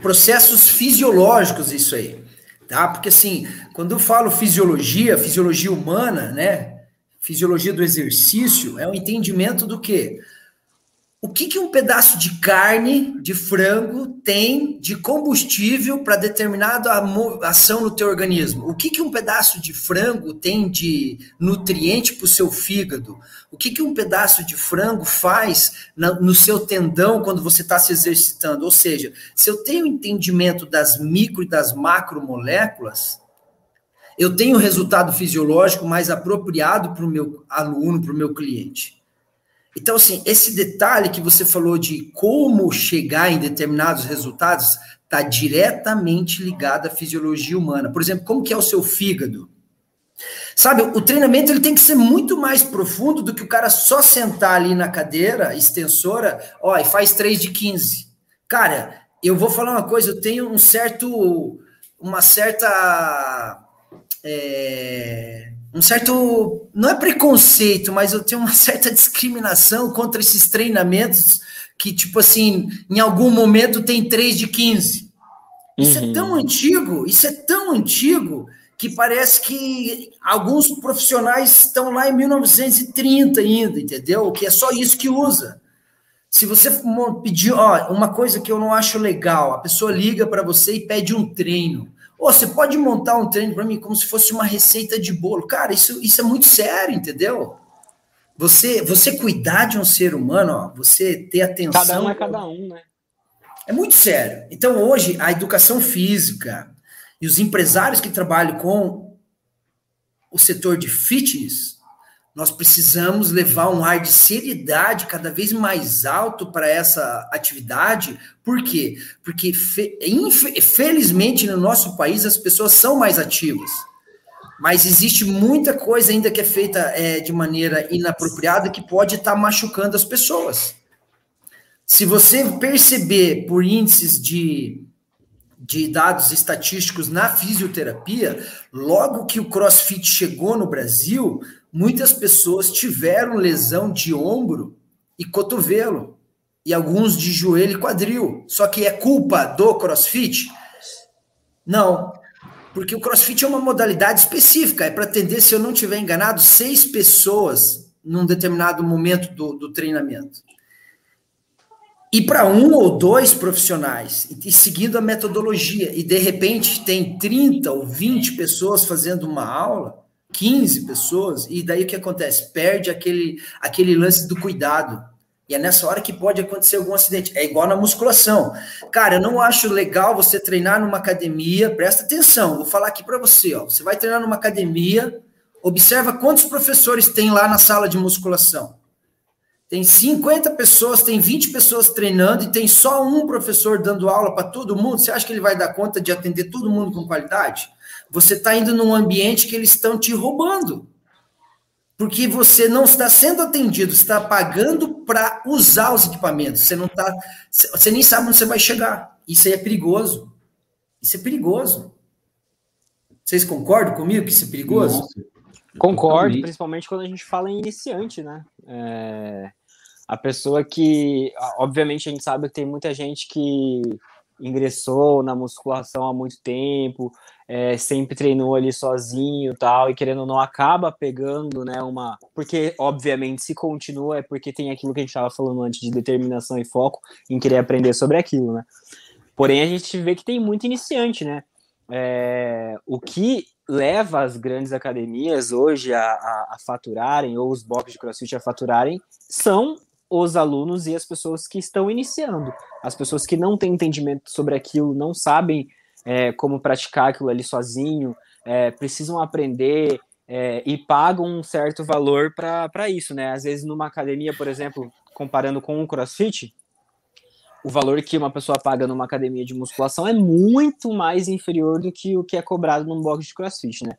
processos fisiológicos, isso aí. Tá? Porque, assim, quando eu falo fisiologia, fisiologia humana, né? Fisiologia do exercício, é o um entendimento do quê? O que, que um pedaço de carne de frango tem de combustível para determinada ação no teu organismo? O que, que um pedaço de frango tem de nutriente para o seu fígado? O que, que um pedaço de frango faz na, no seu tendão quando você está se exercitando? Ou seja, se eu tenho entendimento das micro e das macromoléculas, eu tenho o resultado fisiológico mais apropriado para o meu aluno, para o meu cliente. Então, assim, esse detalhe que você falou de como chegar em determinados resultados está diretamente ligado à fisiologia humana. Por exemplo, como que é o seu fígado? Sabe, o treinamento ele tem que ser muito mais profundo do que o cara só sentar ali na cadeira extensora, ó, e faz 3 de 15. Cara, eu vou falar uma coisa, eu tenho um certo, uma certa é, um certo, não é preconceito, mas eu tenho uma <laughs> certa discriminação contra esses treinamentos que, tipo assim, em algum momento tem 3 de 15. Isso é uhum. é tão antigo, isso é tão antigo que parece que alguns profissionais estão lá em 1930 ainda, entendeu? Que é só isso que usa. Se você pedir, ó, uma coisa que eu não acho legal, a pessoa liga para você e pede um treino. Pô, você pode montar um treino para mim como se fosse uma receita de bolo. Cara, isso, isso é muito sério, entendeu? Você, você cuidar de um ser humano, ó, você ter atenção. Cada um é cada um, né? É muito sério. Então, hoje, a educação física e os empresários que trabalham com o setor de fitness nós precisamos levar um ar de seriedade cada vez mais alto para essa atividade. Por quê? Porque, infelizmente, no nosso país, as pessoas são mais ativas. Mas existe muita coisa ainda que é feita é, de maneira inapropriada que pode estar tá machucando as pessoas. Se você perceber por índices de, de dados estatísticos na fisioterapia, logo que o CrossFit chegou no Brasil, muitas pessoas tiveram lesão de ombro e cotovelo, e alguns de joelho e quadril. Só que é culpa do crossfit? Não. Porque o crossfit é uma modalidade específica, é para atender, se eu não estiver enganado, seis pessoas num determinado momento do, do treinamento. E para um ou dois profissionais, e seguindo a metodologia, e de repente tem 30 ou 20 pessoas fazendo uma aula, 15 pessoas, e daí o que acontece? Perde aquele, aquele lance do cuidado. E é nessa hora que pode acontecer algum acidente. É igual na musculação. Cara, eu não acho legal você treinar numa academia, presta atenção, vou falar aqui para você, ó. Você vai treinar numa academia, observa quantos professores tem lá na sala de musculação. Tem 50 pessoas, tem 20 pessoas treinando e tem só um professor dando aula para todo mundo. Você acha que ele vai dar conta de atender todo mundo com qualidade? Você está indo num ambiente que eles estão te roubando. Porque você não está sendo atendido, está pagando para usar os equipamentos. Você não está. Você nem sabe onde você vai chegar. Isso aí é perigoso. Isso é perigoso. Vocês concordam comigo que isso é perigoso? Nossa, Concordo, principalmente quando a gente fala em iniciante, né? É, a pessoa que, obviamente, a gente sabe que tem muita gente que ingressou na musculação há muito tempo, é, sempre treinou ali sozinho tal, e querendo ou não acaba pegando, né, uma... Porque, obviamente, se continua é porque tem aquilo que a gente estava falando antes de determinação e foco em querer aprender sobre aquilo, né? Porém, a gente vê que tem muito iniciante, né? É, o que leva as grandes academias hoje a, a, a faturarem, ou os boxes de crossfit a faturarem, são os alunos e as pessoas que estão iniciando. As pessoas que não têm entendimento sobre aquilo, não sabem é, como praticar aquilo ali sozinho, é, precisam aprender é, e pagam um certo valor para isso, né? Às vezes, numa academia, por exemplo, comparando com o CrossFit, o valor que uma pessoa paga numa academia de musculação é muito mais inferior do que o que é cobrado num box de CrossFit, né?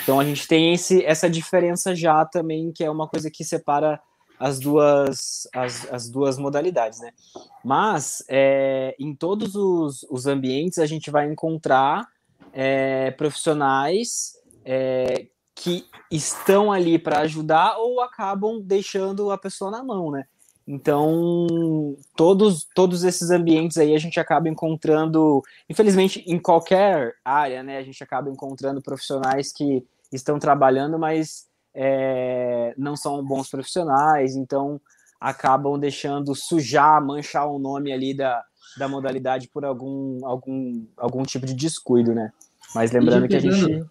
Então a gente tem esse, essa diferença já também, que é uma coisa que separa as duas, as, as duas modalidades, né? Mas é, em todos os, os ambientes a gente vai encontrar é, profissionais é, que estão ali para ajudar ou acabam deixando a pessoa na mão, né? Então, todos, todos esses ambientes aí a gente acaba encontrando, infelizmente, em qualquer área, né? A gente acaba encontrando profissionais que estão trabalhando, mas é, não são bons profissionais, então acabam deixando sujar, manchar o nome ali da, da modalidade por algum, algum, algum tipo de descuido, né? Mas lembrando que a gente.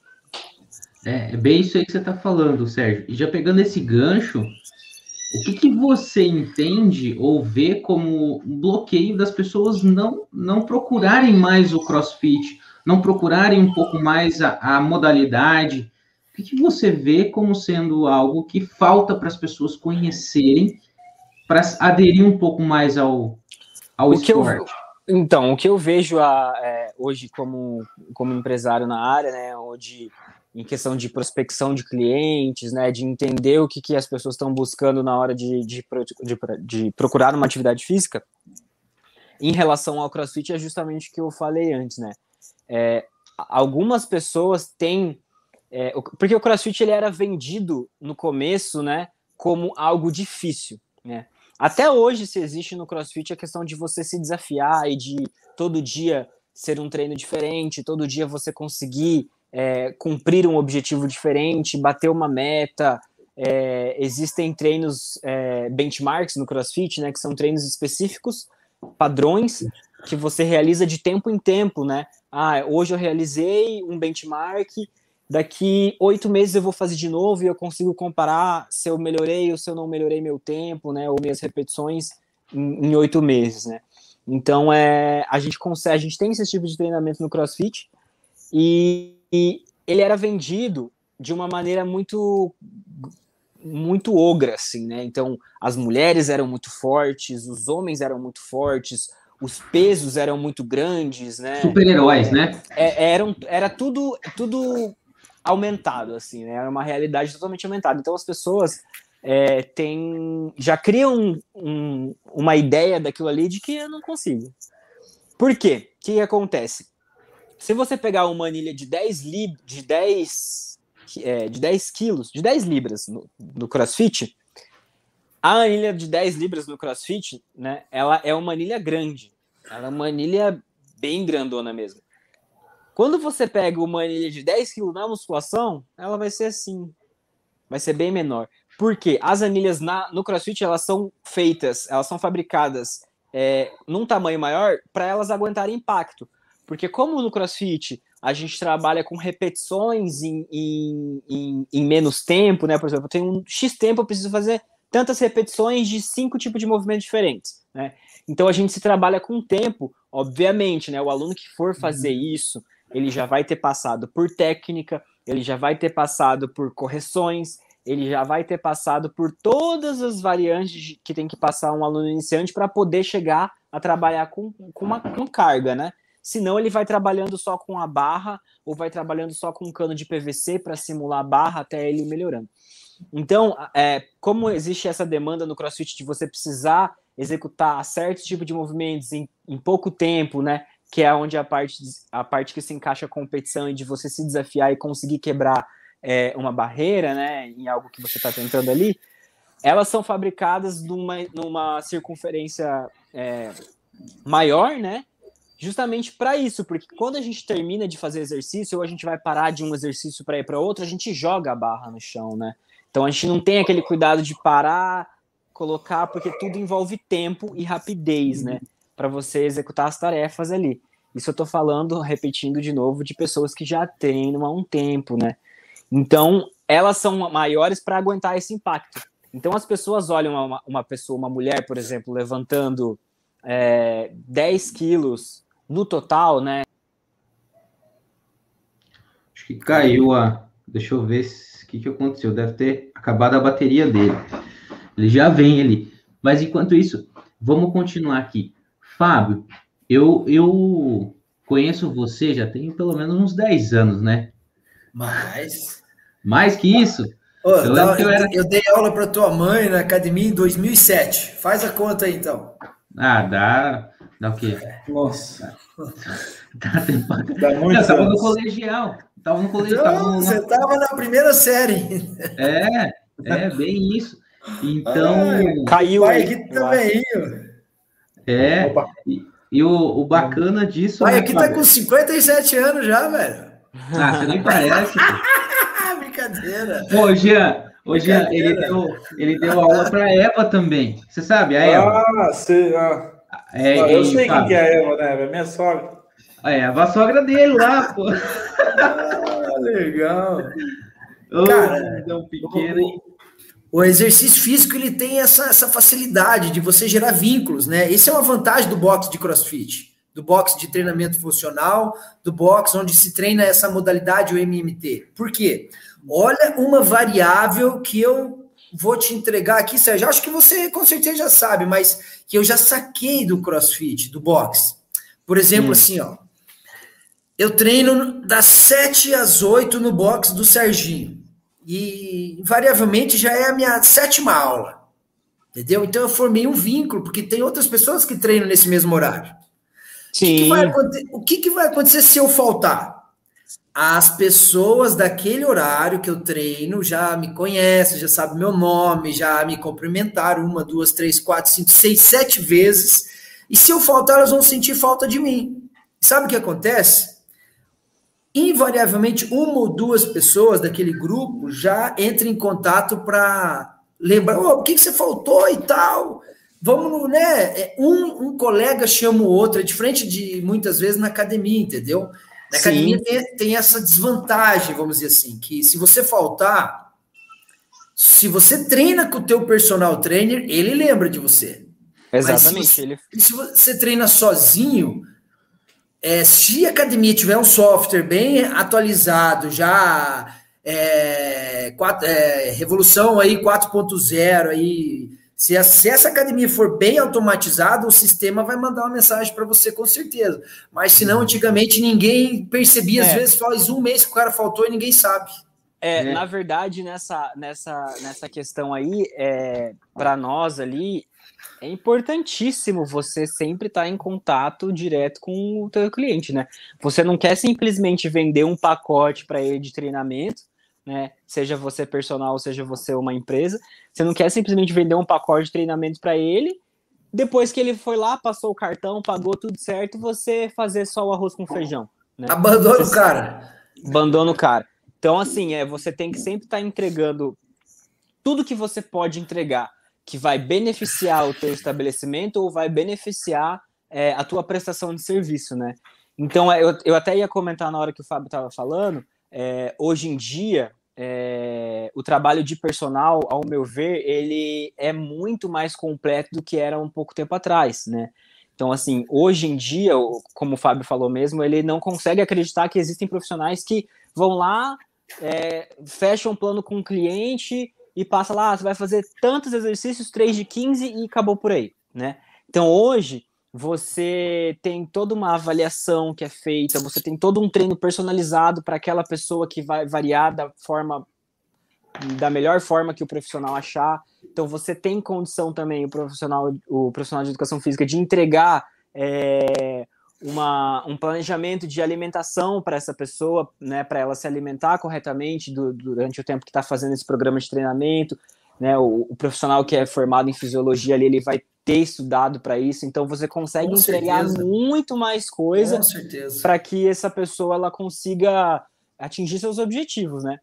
É, é bem isso aí que você está falando, Sérgio. E já pegando esse gancho, o que, que, você entende ou vê como um bloqueio das pessoas não, não procurarem mais o CrossFit, não procurarem um pouco mais a, a modalidade? O que, que, você vê como sendo algo que falta para as pessoas conhecerem para aderir um pouco mais ao, ao o esporte? Eu, então, o que eu vejo a, é, hoje como, como empresário na área, né, onde em questão de prospecção de clientes, né, de entender o que, que as pessoas estão buscando na hora de, de, de, de, procurar uma atividade física, em relação ao CrossFit é justamente o que eu falei antes, né? É, algumas pessoas têm, é, porque o CrossFit ele era vendido no começo, né, como algo difícil, né? Até hoje, se existe no CrossFit a questão de você se desafiar e de todo dia ser um treino diferente, todo dia você conseguir é, cumprir um objetivo diferente, bater uma meta. É, existem treinos é, benchmarks no CrossFit, né, que são treinos específicos, padrões que você realiza de tempo em tempo, né? Ah, hoje eu realizei um benchmark, daqui oito meses eu vou fazer de novo e eu consigo comparar se eu melhorei ou se eu não melhorei meu tempo, né? Ou minhas repetições em oito meses, né? Então é, a gente consegue, a gente tem esse tipo de treinamento no CrossFit e e ele era vendido de uma maneira muito muito ogra, assim, né? Então, as mulheres eram muito fortes, os homens eram muito fortes, os pesos eram muito grandes, né? Super-heróis, né? É, eram, era tudo, tudo aumentado, assim, né? Era uma realidade totalmente aumentada. Então, as pessoas é, têm, já criam um, uma ideia daquilo ali de que eu não consigo. Por quê? O que acontece? Se você pegar uma anilha de 10 lib de 10 é, de 10 quilos, de 10 libras no, no CrossFit, a anilha de 10 libras no CrossFit, né, ela é uma anilha grande. Ela é uma anilha bem grandona mesmo. Quando você pega uma anilha de 10 quilos na musculação, ela vai ser assim. Vai ser bem menor. Porque as anilhas na, no CrossFit, elas são feitas, elas são fabricadas é, num tamanho maior para elas aguentarem impacto. Porque como no CrossFit a gente trabalha com repetições em, em, em, em menos tempo, né? Por exemplo, eu tenho um X tempo, eu preciso fazer tantas repetições de cinco tipos de movimentos diferentes, né? Então a gente se trabalha com tempo, obviamente, né? O aluno que for fazer uhum. isso, ele já vai ter passado por técnica, ele já vai ter passado por correções, ele já vai ter passado por todas as variantes que tem que passar um aluno iniciante para poder chegar a trabalhar com, com uma com carga, né? senão ele vai trabalhando só com a barra ou vai trabalhando só com um cano de PVC para simular a barra até ele melhorando. Então, é, como existe essa demanda no CrossFit de você precisar executar certo tipo de movimentos em, em pouco tempo, né? Que é onde a parte, a parte que se encaixa a competição e de você se desafiar e conseguir quebrar é, uma barreira, né? Em algo que você está tentando ali, elas são fabricadas numa, numa circunferência é, maior, né? justamente para isso, porque quando a gente termina de fazer exercício, ou a gente vai parar de um exercício para ir para outro, a gente joga a barra no chão, né? Então a gente não tem aquele cuidado de parar, colocar, porque tudo envolve tempo e rapidez, né? Para você executar as tarefas ali. Isso eu estou falando, repetindo de novo, de pessoas que já treinam há um tempo, né? Então, elas são maiores para aguentar esse impacto. Então, as pessoas olham uma, uma pessoa, uma mulher, por exemplo, levantando é, 10 quilos no total, né? Acho que caiu a. Deixa eu ver o que, que aconteceu. Deve ter acabado a bateria dele. Ele já vem ali. Mas enquanto isso, vamos continuar aqui. Fábio, eu, eu conheço você já tem pelo menos uns 10 anos, né? Mais. Mais que isso? Ô, eu, tava, eu, era... eu, dei aula para tua mãe na academia em 2007. Faz a conta aí, então. Ah, dá. Dá o quê? Nossa. <laughs> Dá tempo. Dá muito eu tava no colegial. Tava no colegial. Então, tava no... Você tava na primeira série. É, é bem isso. <laughs> Então. Ai, caiu. Pai aqui também. É. E, e, o, o bacana disso. O pai né, aqui tá com 57 anos já, velho. Ah, você nem parece. <laughs> Brincadeira. Ô, Jean, Hoje ele deu, ele deu aula para Eva também. Você sabe, a Eva? Ah, você, ah. É, ah, eu sei quem que é a Eva, né? É minha sogra. É, a sogra dele lá, pô. <laughs> Ah, legal. Ô, Cara, um pequeno, hein? O exercício físico ele tem essa, essa facilidade de você gerar vínculos, né? Isso é uma vantagem do boxe de CrossFit, do boxe de treinamento funcional, do boxe onde se treina essa modalidade, o MMT. Por quê? Olha uma variável que eu vou te entregar aqui, Sérgio. Acho que você com certeza já sabe, mas que eu já saquei do CrossFit, do boxe. Por exemplo, hum. assim, ó. Eu treino das 7 às 8 no box do Serginho e invariavelmente já é a minha sétima aula. Entendeu? Então eu formei um vínculo, porque tem outras pessoas que treinam nesse mesmo horário. Sim. O que, que vai, acontecer se eu faltar? As pessoas daquele horário que eu treino já me conhecem, já sabem meu nome, já me cumprimentaram uma, duas, três, quatro, cinco, seis, sete vezes. E se eu faltar, elas vão sentir falta de mim. Sabe o que acontece? Invariavelmente uma ou duas pessoas daquele grupo já entram em contato para lembrar, oh, o que, que você faltou e tal. Vamos, né? É, um, um colega chama o outro, é diferente de muitas vezes na academia, entendeu? Na Sim. academia tem, tem essa desvantagem, vamos dizer assim, que se você faltar, se você treina com o teu personal trainer, ele lembra de você. Exatamente. Se você, se você treina sozinho, é, se a academia tiver um software bem atualizado, já é, quatro, é, revolução aí 4.0 aí, se, se, essa academia for bem automatizada, o sistema vai mandar uma mensagem para você com certeza. Mas se não, antigamente ninguém percebia, às é. vezes faz um mês que o cara faltou e ninguém sabe. É, né? Na verdade, nessa, nessa, nessa questão aí, é, para nós ali, é importantíssimo você sempre estar tá em contato direto com o teu cliente, né? Você não quer simplesmente vender um pacote para ele de treinamento, né? Seja você personal, seja você uma empresa, você não quer simplesmente vender um pacote de treinamento para ele, depois que ele foi lá, passou o cartão, pagou tudo certo, você fazer só o arroz com feijão, né? Abandona o cara. Abandona o cara. Então, assim, é, você tem que sempre estar tá entregando tudo que você pode entregar que vai beneficiar o teu estabelecimento ou vai beneficiar é, a tua prestação de serviço, né? Então, é, eu, eu até ia comentar na hora que o Fábio estava falando, é, hoje em dia, é, o trabalho de personal, ao meu ver, ele é muito mais completo do que era um pouco tempo atrás, né? Então, assim, hoje em dia, como o Fábio falou mesmo, ele não consegue acreditar que existem profissionais que vão lá, é, fecham um plano com o um cliente e passa lá, ah, você vai fazer tantos exercícios, 3 de 15 e acabou por aí, né? Então hoje você tem toda uma avaliação que é feita, você tem todo um treino personalizado para aquela pessoa que vai variar da forma da melhor forma que o profissional achar. Então você tem condição também o profissional o profissional de educação física de entregar é, uma, um planejamento de alimentação para essa pessoa, né, para ela se alimentar corretamente do, durante o tempo que está fazendo esse programa de treinamento, né, o, o, profissional que é formado em fisiologia ali, ele vai ter estudado para isso, então você consegue Com entregar certeza. muito mais coisa para que essa pessoa ela consiga atingir seus objetivos, né?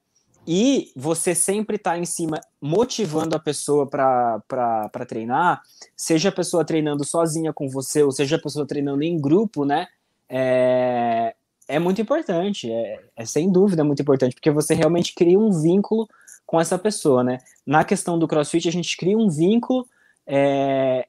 E você sempre está em cima motivando a pessoa para treinar, seja a pessoa treinando sozinha com você, ou seja a pessoa treinando em grupo, né? É, é muito importante, é, é sem dúvida muito importante, porque você realmente cria um vínculo com essa pessoa, né? Na questão do CrossFit, a gente cria um vínculo, é,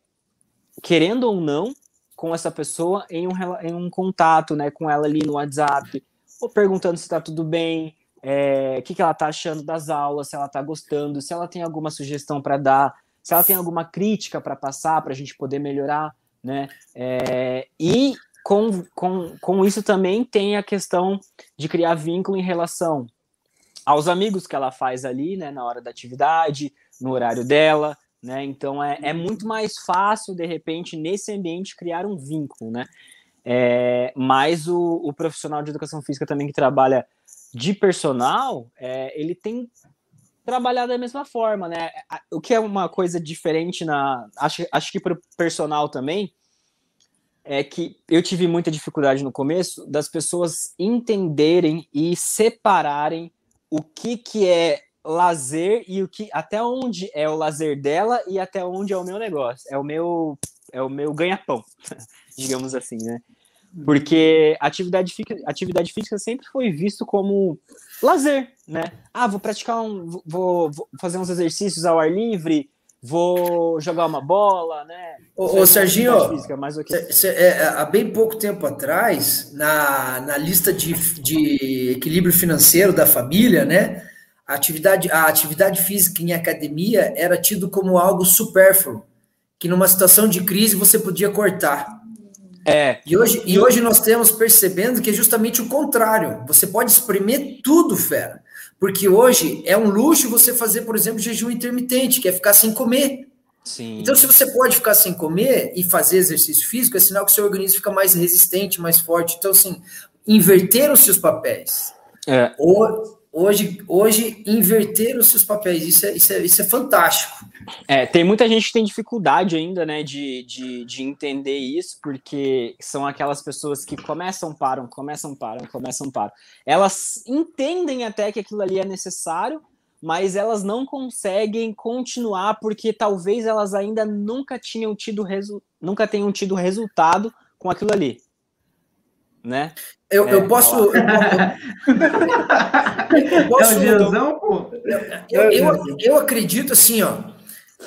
querendo ou não, com essa pessoa em um, em um contato, né? Com ela ali no WhatsApp, ou perguntando se está tudo bem, é, o que, que ela está achando das aulas, se ela está gostando, se ela tem alguma sugestão para dar, se ela tem alguma crítica para passar para a gente poder melhorar, né? É, e com, com, com isso também tem a questão de criar vínculo em relação aos amigos que ela faz ali, né, na hora da atividade, no horário dela, né? Então é, é muito mais fácil, de repente, nesse ambiente, criar um vínculo, né? É, mas o, o profissional de educação física também que trabalha de personal, é, ele tem trabalhado da mesma forma, né? O que é uma coisa diferente na. Acho, acho que para o personal também, é que eu tive muita dificuldade no começo das pessoas entenderem e separarem o que, que é lazer e o que até onde é o lazer dela e até onde é o meu negócio. É o meu é o meu ganha-pão, <laughs> digamos assim, né? Porque atividade física, atividade física sempre foi visto como lazer, né? Ah, vou praticar um. Vou, vou fazer uns exercícios ao ar livre, vou jogar uma bola, né? Ô, ô Serginho, física, mas okay. cê, é, é, há bem pouco tempo atrás, na, na lista de, de equilíbrio financeiro da família, né? A atividade, a atividade física em academia era tido como algo supérfluo, que numa situação de crise você podia cortar. É. E hoje, e hoje nós temos percebendo que é justamente o contrário. Você pode espremer tudo, fera. Porque hoje é um luxo você fazer, por exemplo, jejum intermitente, que é ficar sem comer. Sim. Então, se você pode ficar sem comer e fazer exercício físico, é sinal que o seu organismo fica mais resistente, mais forte. Então, assim, inverter os seus papéis. É. Ou hoje, hoje inverter os seus papéis. Isso é, isso é, isso é fantástico. É, tem muita gente que tem dificuldade ainda, né, de, de, de entender isso, porque são aquelas pessoas que começam, param, começam, param, começam, param. Elas entendem até que aquilo ali é necessário, mas elas não conseguem continuar porque talvez elas ainda nunca tinham tido resu nunca tenham tido resultado com aquilo ali né? Eu, é, eu posso. Eu, <laughs> eu, posso é pô. Eu, eu, eu acredito assim, ó,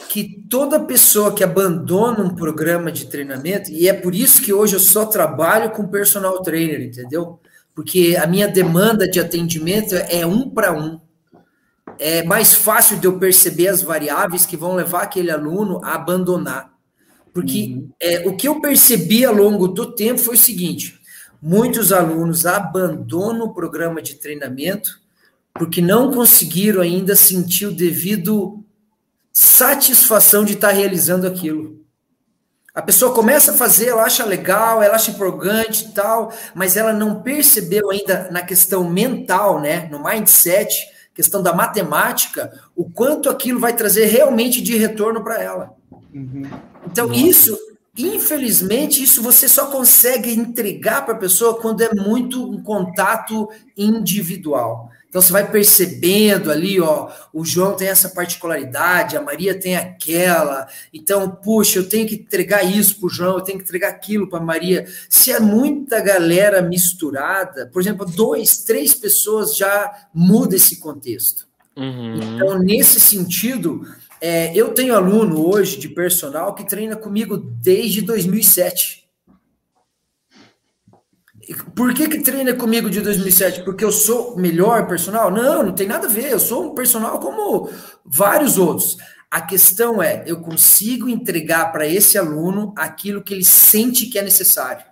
que toda pessoa que abandona um programa de treinamento, e é por isso que hoje eu só trabalho com personal trainer, entendeu? Porque a minha demanda de atendimento é um para um. É mais fácil de eu perceber as variáveis que vão levar aquele aluno a abandonar. Porque uhum. é, o que eu percebi ao longo do tempo foi o seguinte: Muitos alunos abandonam o programa de treinamento porque não conseguiram ainda sentir o devido satisfação de estar realizando aquilo. A pessoa começa a fazer, ela acha legal, ela acha empolgante e tal, mas ela não percebeu ainda na questão mental, né, no mindset, questão da matemática, o quanto aquilo vai trazer realmente de retorno para ela. Uhum. Então, Nossa. isso Infelizmente, isso você só consegue entregar para a pessoa quando é muito um contato individual. Então você vai percebendo ali, ó, o João tem essa particularidade, a Maria tem aquela. Então, puxa, eu tenho que entregar isso para o João, eu tenho que entregar aquilo para a Maria. Se é muita galera misturada, por exemplo, dois, três pessoas já muda esse contexto. Uhum. Então, nesse sentido, é, eu tenho aluno hoje de personal que treina comigo desde 2007. Por que, que treina comigo de 2007? Porque eu sou melhor personal? Não, não tem nada a ver. Eu sou um personal como vários outros. A questão é, eu consigo entregar para esse aluno aquilo que ele sente que é necessário.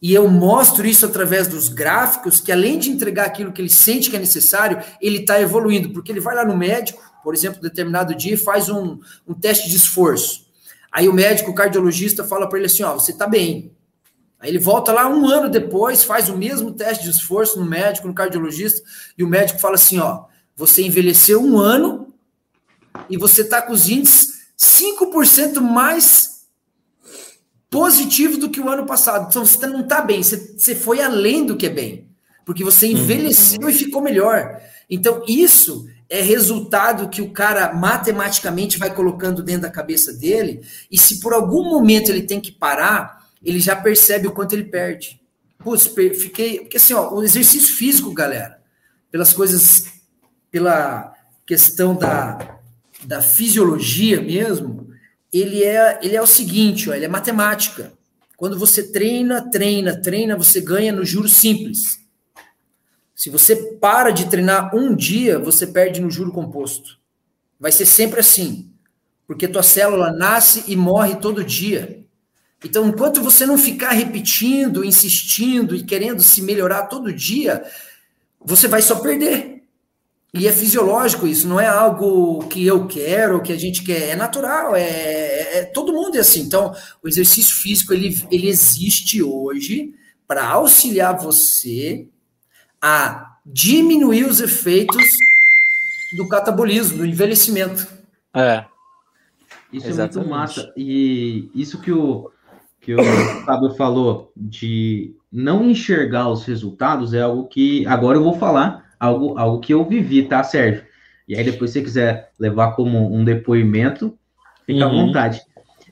E eu mostro isso através dos gráficos, que além de entregar aquilo que ele sente que é necessário, ele está evoluindo, porque ele vai lá no médico, por exemplo, determinado dia e faz um, um teste de esforço. Aí o médico, o cardiologista, fala para ele assim: ó, você está bem. Aí ele volta lá um ano depois, faz o mesmo teste de esforço no médico, no cardiologista, e o médico fala assim: ó, você envelheceu um ano e você está com os índices 5% mais positivo do que o ano passado. Então você não está bem, você, você foi além do que é bem, porque você uhum. envelheceu uhum. e ficou melhor. Então isso é resultado que o cara matematicamente vai colocando dentro da cabeça dele, e se por algum momento ele tem que parar, ele já percebe o quanto ele perde. Putz, fiquei. Porque assim, ó, o exercício físico, galera, pelas coisas, pela questão da, da fisiologia mesmo, ele é, ele é o seguinte, ó, ele é matemática. Quando você treina, treina, treina, você ganha no juro simples. Se você para de treinar um dia, você perde no juro composto. Vai ser sempre assim. Porque tua célula nasce e morre todo dia. Então, enquanto você não ficar repetindo, insistindo e querendo se melhorar todo dia, você vai só perder. E é fisiológico isso, não é algo que eu quero, que a gente quer, é natural, é, é, é todo mundo é assim. Então, o exercício físico ele, ele existe hoje para auxiliar você a diminuir os efeitos do catabolismo, do envelhecimento. É. Isso Exatamente. é muito massa. E isso que o, que o Fábio falou de não enxergar os resultados é algo que agora eu vou falar, algo, algo que eu vivi, tá, Sérgio? E aí depois se você quiser levar como um depoimento, fica uhum. à vontade.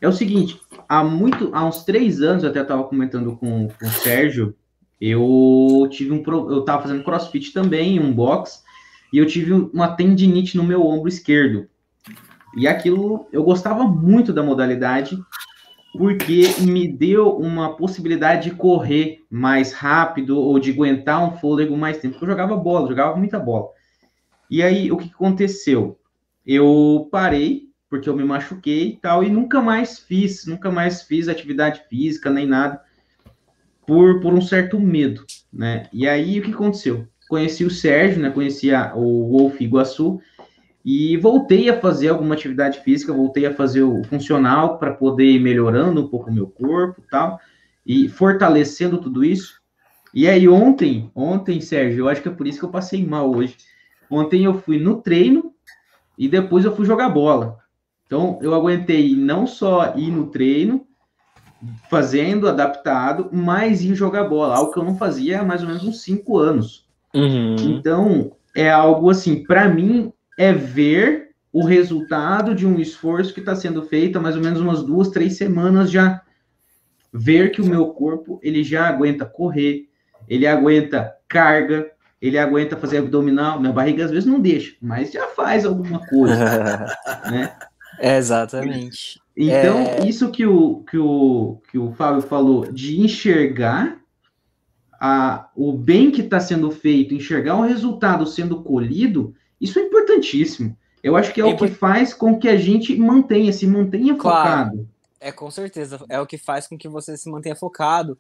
É o seguinte, há muito, há uns três anos, eu até estava comentando com, com o Sérgio, eu tive um, eu estava fazendo CrossFit também, um box, e eu tive uma tendinite no meu ombro esquerdo. E aquilo, eu gostava muito da modalidade, porque me deu uma possibilidade de correr mais rápido ou de aguentar um fôlego mais tempo. Eu jogava bola, jogava muita bola. E aí, o que aconteceu? Eu parei, porque eu me machuquei e tal, e nunca mais fiz, nunca mais fiz atividade física nem nada, por, por um certo medo, né? E aí, o que aconteceu? Conheci o Sérgio, né? Conheci a, o Wolf Iguaçu, e voltei a fazer alguma atividade física, voltei a fazer o funcional para poder ir melhorando um pouco o meu corpo tal, e fortalecendo tudo isso. E aí ontem, ontem, Sérgio, eu acho que é por isso que eu passei mal hoje. Ontem eu fui no treino e depois eu fui jogar bola. Então eu aguentei não só ir no treino, fazendo, adaptado, mas ir jogar bola, algo que eu não fazia há mais ou menos uns cinco anos. Uhum. Então é algo assim, para mim é ver o resultado de um esforço que está sendo feito há mais ou menos umas duas, três semanas já. Ver que o meu corpo ele já aguenta correr, ele aguenta carga, ele aguenta fazer abdominal. Minha barriga às vezes não deixa, mas já faz alguma coisa, <laughs> né? Exatamente. Então, é... isso que o, que, o, que o Fábio falou, de enxergar a, o bem que está sendo feito, enxergar o resultado sendo colhido, isso é importantíssimo. Eu acho que é, é o que faz com que a gente mantenha, se mantenha claro, focado. É, com certeza. É o que faz com que você se mantenha focado.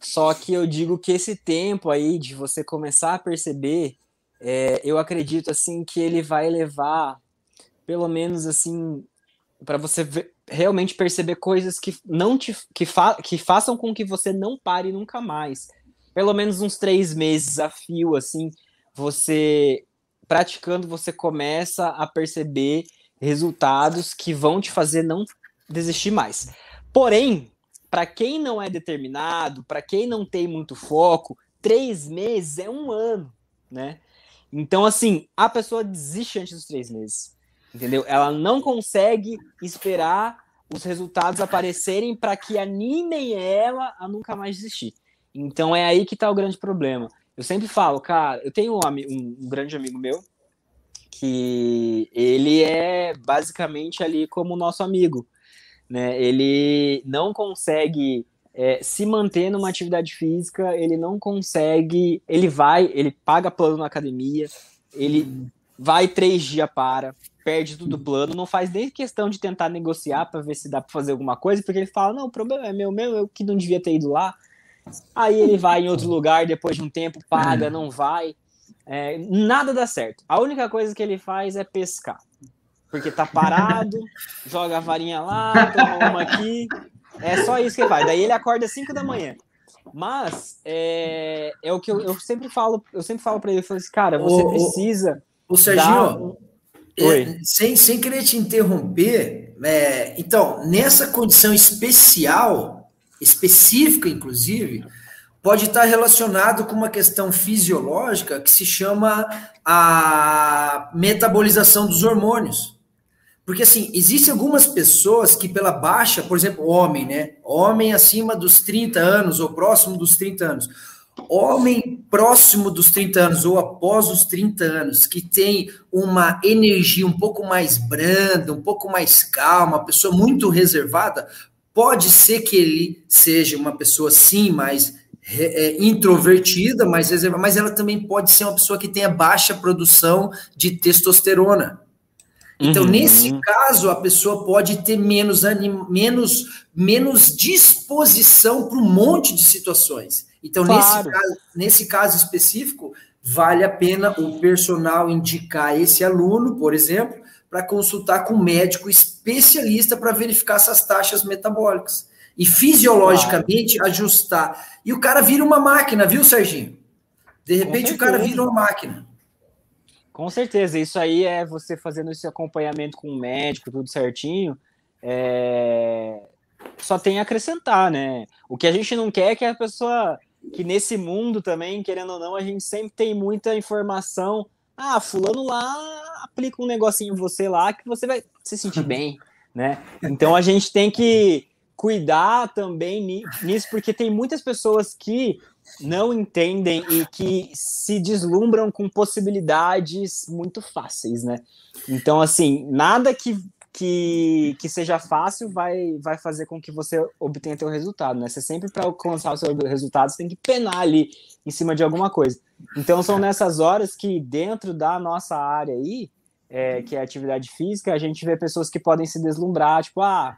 Só que eu digo que esse tempo aí de você começar a perceber, é, eu acredito assim que ele vai levar, pelo menos assim, para você ver, realmente perceber coisas que não te que, fa, que façam com que você não pare nunca mais. Pelo menos uns três meses a fio, assim, você praticando, você começa a perceber resultados que vão te fazer não desistir mais. Porém, para quem não é determinado, para quem não tem muito foco, três meses é um ano, né? Então, assim, a pessoa desiste antes dos três meses, entendeu? Ela não consegue esperar os resultados aparecerem para que animem ela a nunca mais desistir. Então, é aí que está o grande problema. Eu sempre falo, cara, eu tenho um, um, um grande amigo meu que ele é basicamente ali como nosso amigo, né? Ele não consegue é, se manter numa atividade física, ele não consegue, ele vai, ele paga plano na academia, ele vai três dias para, perde tudo plano, não faz nem questão de tentar negociar para ver se dá para fazer alguma coisa, porque ele fala, não, o problema é meu, meu, eu que não devia ter ido lá, Aí ele vai em outro lugar, depois de um tempo, paga, não vai. É, nada dá certo. A única coisa que ele faz é pescar. Porque tá parado, <laughs> joga a varinha lá, toma uma aqui. É só isso que ele faz. Daí ele acorda às 5 da manhã. Mas é, é o que eu, eu sempre falo, eu sempre falo para ele, eu falo assim, cara, você precisa. O Serginho, é, sem, sem querer te interromper, é, então, nessa condição especial, específica, inclusive, pode estar relacionado com uma questão fisiológica que se chama a metabolização dos hormônios. Porque, assim, existem algumas pessoas que, pela baixa, por exemplo, homem, né? Homem acima dos 30 anos ou próximo dos 30 anos. Homem próximo dos 30 anos ou após os 30 anos, que tem uma energia um pouco mais branda, um pouco mais calma, uma pessoa muito reservada, Pode ser que ele seja uma pessoa, sim, mais é, introvertida, mais reservada, mas ela também pode ser uma pessoa que tenha baixa produção de testosterona. Então, uhum. nesse caso, a pessoa pode ter menos, anim, menos, menos disposição para um monte de situações. Então, claro. nesse, caso, nesse caso específico, vale a pena o personal indicar esse aluno, por exemplo, para consultar com um médico especialista para verificar essas taxas metabólicas. E fisiologicamente claro. ajustar. E o cara vira uma máquina, viu, Serginho? De repente o cara vira uma máquina. Com certeza, isso aí é você fazendo esse acompanhamento com o médico, tudo certinho. É... Só tem a acrescentar, né? O que a gente não quer é que a pessoa. Que nesse mundo também, querendo ou não, a gente sempre tem muita informação. Ah, fulano lá aplica um negocinho em você lá que você vai se sentir bem, <laughs> né? Então a gente tem que cuidar também nisso, porque tem muitas pessoas que não entendem e que se deslumbram com possibilidades muito fáceis, né? Então, assim, nada que, que, que seja fácil vai, vai fazer com que você obtenha teu resultado, né? Você sempre, para alcançar o seu resultado, você tem que penar ali em cima de alguma coisa. Então, são nessas horas que, dentro da nossa área aí, é, que é atividade física, a gente vê pessoas que podem se deslumbrar, tipo, ah,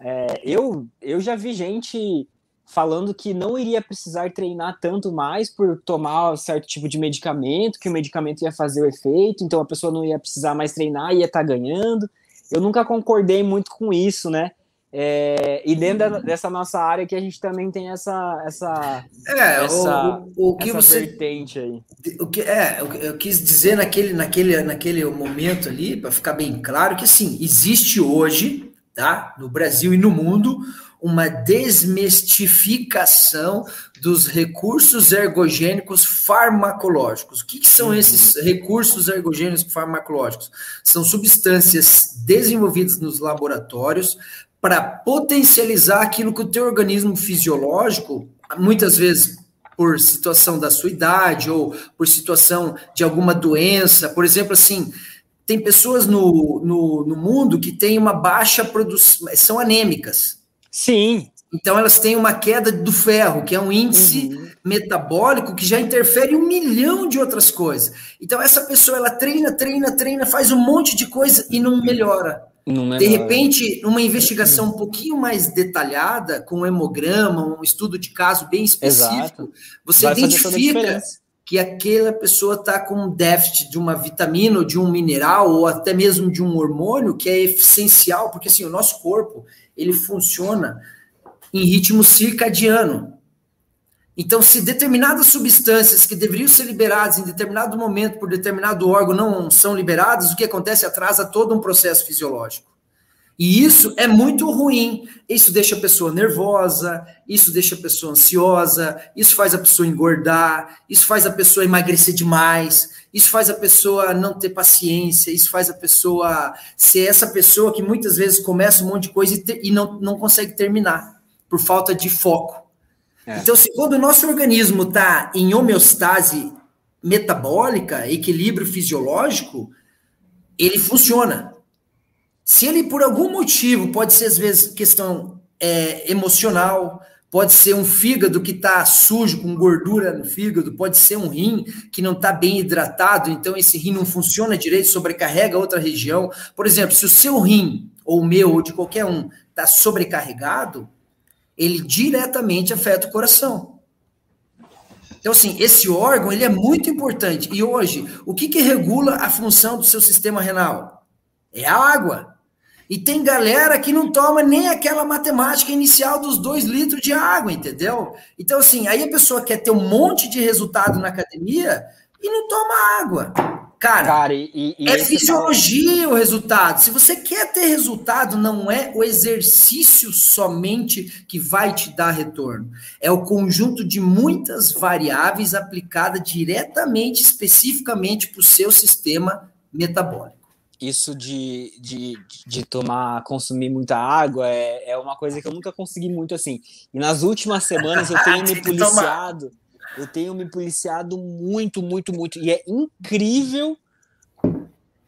é, eu, eu já vi gente falando que não iria precisar treinar tanto mais por tomar certo tipo de medicamento, que o medicamento ia fazer o efeito, então a pessoa não ia precisar mais treinar, ia estar tá ganhando. Eu nunca concordei muito com isso, né? É, e dentro dessa nossa área que a gente também tem essa essa é, essa, o, o, que essa você vertente aí. O que é, eu quis dizer naquele naquele naquele momento ali para ficar bem claro que sim, existe hoje, tá? No Brasil e no mundo uma desmistificação dos recursos ergogênicos farmacológicos. O que, que são uhum. esses recursos ergogênicos farmacológicos? São substâncias desenvolvidas nos laboratórios para potencializar aquilo que o teu organismo fisiológico, muitas vezes por situação da sua idade ou por situação de alguma doença, por exemplo, assim, tem pessoas no, no, no mundo que têm uma baixa produção, são anêmicas. Sim. Então elas têm uma queda do ferro, que é um índice uhum. metabólico que já interfere em um milhão de outras coisas. Então essa pessoa ela treina, treina, treina, faz um monte de coisa e não melhora. Não melhora. De repente, uma investigação um pouquinho mais detalhada, com um hemograma, um estudo de caso bem específico, Exato. você Vai identifica que aquela pessoa está com um déficit de uma vitamina ou de um mineral ou até mesmo de um hormônio que é essencial, porque assim, o nosso corpo ele funciona em ritmo circadiano. Então, se determinadas substâncias que deveriam ser liberadas em determinado momento por determinado órgão não são liberadas, o que acontece? Atrasa todo um processo fisiológico. E isso é muito ruim. Isso deixa a pessoa nervosa, isso deixa a pessoa ansiosa, isso faz a pessoa engordar, isso faz a pessoa emagrecer demais, isso faz a pessoa não ter paciência, isso faz a pessoa ser essa pessoa que muitas vezes começa um monte de coisa e, te, e não, não consegue terminar, por falta de foco. É. Então, se quando o nosso organismo está em homeostase metabólica, equilíbrio fisiológico, ele funciona. Se ele, por algum motivo, pode ser às vezes questão é, emocional, pode ser um fígado que está sujo, com gordura no fígado, pode ser um rim que não está bem hidratado, então esse rim não funciona direito, sobrecarrega outra região. Por exemplo, se o seu rim, ou o meu, ou de qualquer um, está sobrecarregado, ele diretamente afeta o coração. Então, assim, esse órgão, ele é muito importante. E hoje, o que, que regula a função do seu sistema renal? É a água. E tem galera que não toma nem aquela matemática inicial dos dois litros de água, entendeu? Então, assim, aí a pessoa quer ter um monte de resultado na academia e não toma água. Cara, Cara e, e é fisiologia o resultado. Se você quer ter resultado, não é o exercício somente que vai te dar retorno. É o conjunto de muitas variáveis aplicada diretamente, especificamente para o seu sistema metabólico isso de, de, de tomar, consumir muita água é, é uma coisa que eu nunca consegui muito assim. E nas últimas semanas eu <laughs> tenho me policiado, eu tenho me policiado muito, muito, muito. E é incrível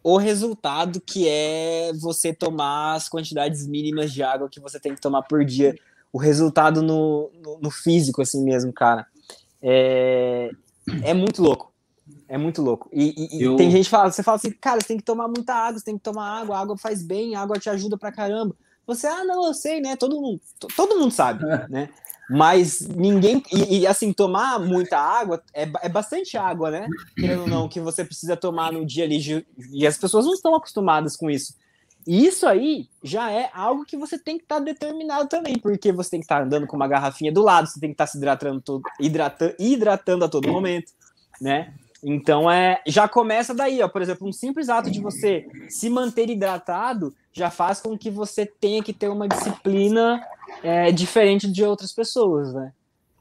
o resultado que é você tomar as quantidades mínimas de água que você tem que tomar por dia. O resultado no, no, no físico, assim mesmo, cara. É, é muito louco. É muito louco. E, e, eu... tem gente que fala, você fala assim, cara, você tem que tomar muita água, você tem que tomar água, a água faz bem, a água te ajuda pra caramba. Você, ah, não, eu sei, né? Todo mundo, todo mundo sabe, <laughs> né? Mas ninguém. E, e, assim, tomar muita água é, é bastante água, né? Querendo ou não, que você precisa tomar no dia ali. E as pessoas não estão acostumadas com isso. E isso aí já é algo que você tem que estar tá determinado também, porque você tem que estar tá andando com uma garrafinha do lado, você tem que estar tá se hidratando, todo, hidratando, hidratando a todo momento, né? Então é, já começa daí, ó. Por exemplo, um simples ato de você se manter hidratado já faz com que você tenha que ter uma disciplina é, diferente de outras pessoas, né?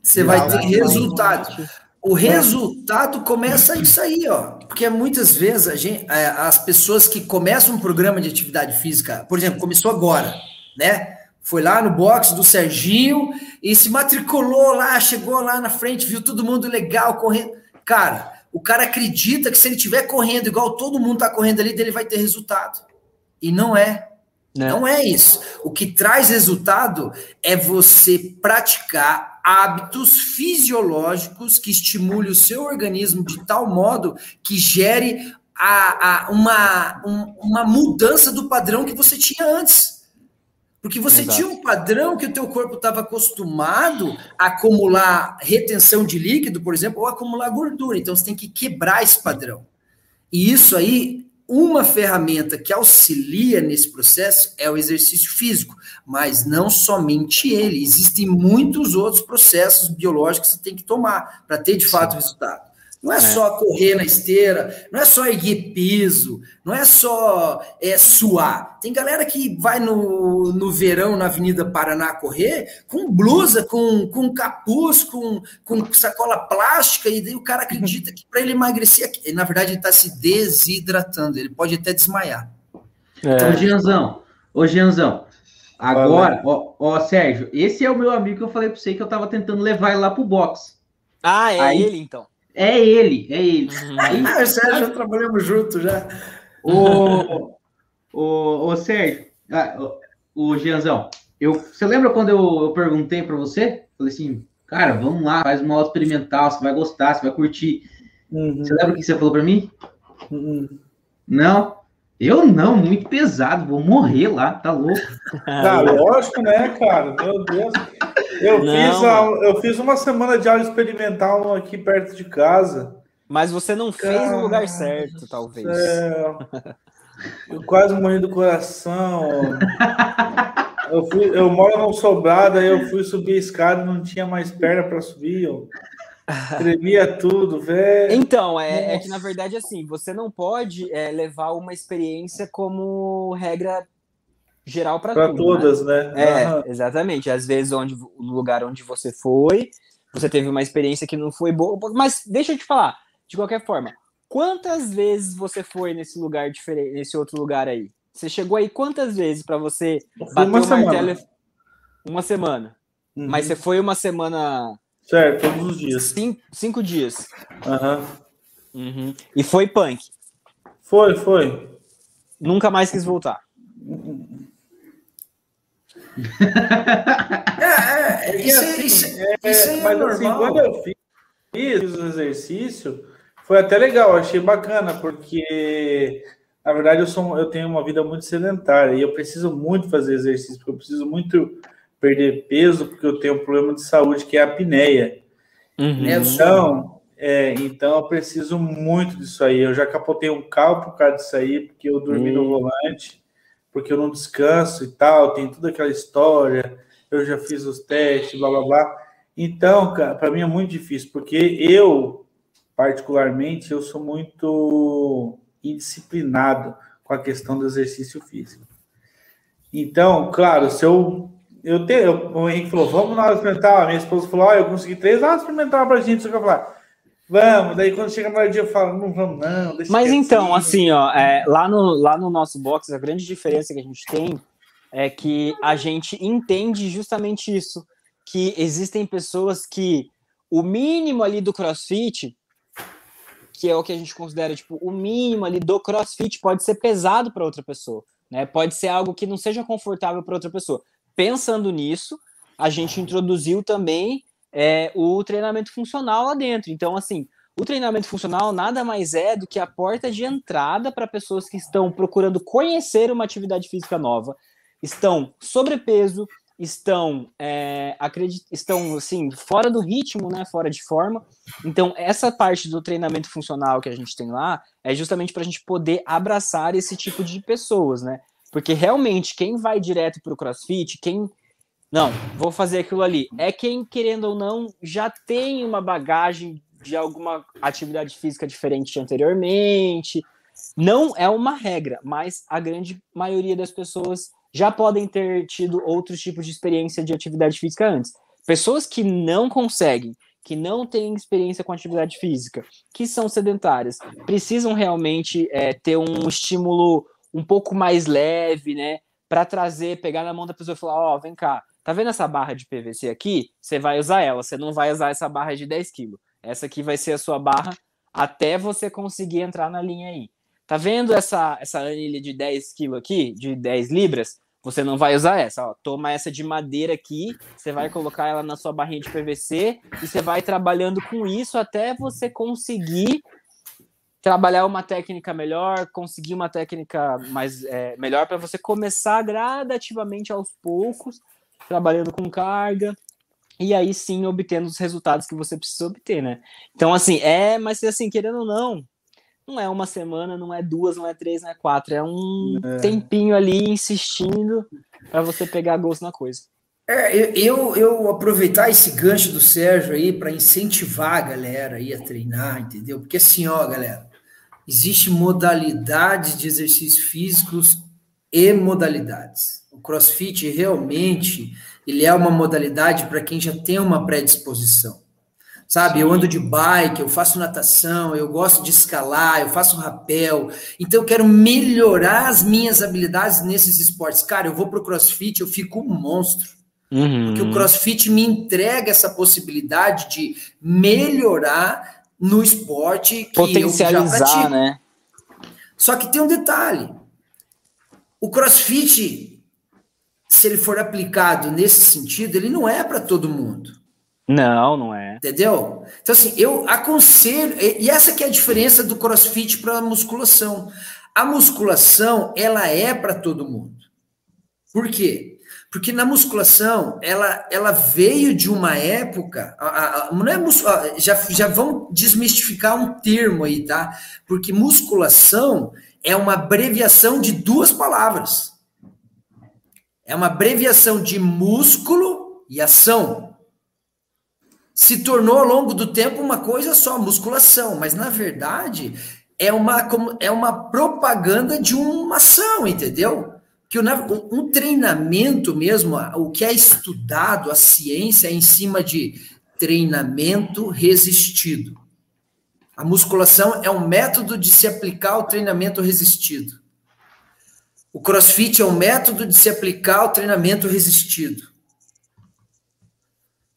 Você vai ter resultado. O resultado começa isso aí, ó. Porque muitas vezes a gente, é, as pessoas que começam um programa de atividade física, por exemplo, começou agora, né? Foi lá no box do Serginho e se matriculou lá, chegou lá na frente, viu todo mundo legal correndo. Cara, o cara acredita que se ele estiver correndo igual todo mundo está correndo ali, ele vai ter resultado. E não é. Não. não é isso. O que traz resultado é você praticar hábitos fisiológicos que estimule o seu organismo de tal modo que gere a, a uma, um, uma mudança do padrão que você tinha antes. Porque você Exato. tinha um padrão que o teu corpo estava acostumado a acumular retenção de líquido, por exemplo, ou acumular gordura. Então você tem que quebrar esse padrão. E isso aí uma ferramenta que auxilia nesse processo é o exercício físico, mas não somente ele. Existem muitos outros processos biológicos que você tem que tomar para ter de fato resultado. Não é, é, só correr na esteira, não é só erguer piso, não é só é, suar. Tem galera que vai no, no verão na Avenida Paraná correr com blusa, com, com capuz, com, com sacola plástica, e daí o cara acredita que para ele emagrecer, na verdade ele está se desidratando, ele pode até desmaiar. É. Então, Gianzão, ô Gianzão, agora, ó, ó, Sérgio, esse é o meu amigo que eu falei para você que eu estava tentando levar ele lá pro box. Ah, é Aí, ele então. É ele, é ele. Uhum. Aí, ah, Sérgio, já trabalhamos juntos já. O, o, o Sérgio, ah, o, o Gianzão, eu, você lembra quando eu, eu perguntei para você? Falei assim, cara, vamos lá, faz uma aula experimental, você vai gostar, você vai curtir. Uhum. Você lembra o que você falou para mim? Uhum. Não? Eu não, muito pesado, vou morrer lá, tá louco. <laughs> Ah, lógico, né, cara? Meu Deus. Eu fiz, a, eu fiz uma semana de aula experimental aqui perto de casa. Mas você não fez no lugar certo, talvez. É, eu quase morri do coração. Eu, fui, eu moro num sobrado, aí eu fui subir a escada não tinha mais perna para subir. Eu tremia tudo, velho. Então, é, é, que na verdade, assim, você não pode é, levar uma experiência como regra geral para todas, né? né? É, uhum. exatamente. Às vezes, onde o lugar onde você foi, você teve uma experiência que não foi boa. Mas deixa eu te falar, de qualquer forma, quantas vezes você foi nesse lugar diferente, nesse outro lugar aí? Você chegou aí quantas vezes para você bater uma o martelo? Semana. Uma semana. Uhum. Mas você foi uma semana. Certo, todos os dias. Cinco, cinco dias. Uhum. Uhum. E foi punk. Foi, foi. Nunca mais quis voltar. <laughs> é, é, isso, assim, isso, é, isso é mas assim, quando eu fiz, fiz o exercício, foi até legal, achei bacana, porque na verdade eu, sou, eu tenho uma vida muito sedentária e eu preciso muito fazer exercício, porque eu preciso muito perder peso, porque eu tenho um problema de saúde que é a apneia. Uhum. Então, é, então eu preciso muito disso aí. Eu já capotei um carro por causa disso aí, porque eu dormi uhum. no volante porque eu não descanso e tal, tem toda aquela história, eu já fiz os testes, blá blá blá. Então, cara, para mim é muito difícil, porque eu, particularmente, eu sou muito indisciplinado com a questão do exercício físico. Então, claro, se eu. Eu te, eu, o Henrique falou, vamos na aula experimental. A minha esposa falou, oh, eu consegui três aulas experimentais para a gente. Só que eu falei, Vamos, daí quando chega no dia eu falo, não vamos não. Mas então, assim, ó, é, lá, no, lá no nosso box, a grande diferença que a gente tem é que a gente entende justamente isso, que existem pessoas que o mínimo ali do crossfit, que é o que a gente considera, tipo, o mínimo ali do crossfit pode ser pesado para outra pessoa, né? Pode ser algo que não seja confortável para outra pessoa. Pensando nisso, a gente introduziu também é, o treinamento funcional lá dentro. Então, assim, o treinamento funcional nada mais é do que a porta de entrada para pessoas que estão procurando conhecer uma atividade física nova, estão sobrepeso, estão é, acredit... estão assim fora do ritmo, né, fora de forma. Então essa parte do treinamento funcional que a gente tem lá é justamente para a gente poder abraçar esse tipo de pessoas, né? Porque realmente quem vai direto para o CrossFit, quem não, vou fazer aquilo ali. É quem, querendo ou não, já tem uma bagagem de alguma atividade física diferente anteriormente. Não é uma regra, mas a grande maioria das pessoas já podem ter tido outros tipos de experiência de atividade física antes. Pessoas que não conseguem, que não têm experiência com atividade física, que são sedentárias, precisam realmente é, ter um estímulo um pouco mais leve, né? Para trazer, pegar na mão da pessoa e falar: Ó, oh, vem cá, tá vendo essa barra de PVC aqui? Você vai usar ela, você não vai usar essa barra de 10 kg. Essa aqui vai ser a sua barra até você conseguir entrar na linha aí. Tá vendo essa, essa anilha de 10 kg aqui, de 10 libras? Você não vai usar essa, ó. Toma essa de madeira aqui, você vai colocar ela na sua barrinha de PVC e você vai trabalhando com isso até você conseguir trabalhar uma técnica melhor, conseguir uma técnica mais é, melhor para você começar gradativamente aos poucos, trabalhando com carga e aí sim obtendo os resultados que você precisa obter, né? Então assim, é, mas assim, querendo ou não, não é uma semana, não é duas, não é três, não é quatro. É um é. tempinho ali insistindo para você pegar gosto na coisa. É, eu, eu aproveitar esse gancho do Sérgio aí para incentivar a galera aí a treinar, entendeu? Porque assim, ó, galera, existe modalidades de exercícios físicos e modalidades. O CrossFit realmente ele é uma modalidade para quem já tem uma predisposição. Sabe, eu ando de bike, eu faço natação, eu gosto de escalar, eu faço rapel. Então eu quero melhorar as minhas habilidades nesses esportes. Cara, eu vou pro CrossFit, eu fico um monstro. Uhum. Porque o CrossFit me entrega essa possibilidade de melhorar no esporte que Potencializar, eu já pratico. né? Só que tem um detalhe. O CrossFit, se ele for aplicado nesse sentido, ele não é para todo mundo. Não, não é. Entendeu? Então, assim, eu aconselho, e essa que é a diferença do crossfit para a musculação. A musculação, ela é para todo mundo. Por quê? Porque na musculação, ela, ela veio de uma época. A, a, não é mus, já, já vão desmistificar um termo aí, tá? Porque musculação é uma abreviação de duas palavras. É uma abreviação de músculo e ação se tornou ao longo do tempo uma coisa só, musculação, mas na verdade é uma, é uma propaganda de uma ação, entendeu? Que um treinamento mesmo, o que é estudado, a ciência é em cima de treinamento resistido. A musculação é um método de se aplicar ao treinamento resistido. O crossfit é um método de se aplicar ao treinamento resistido.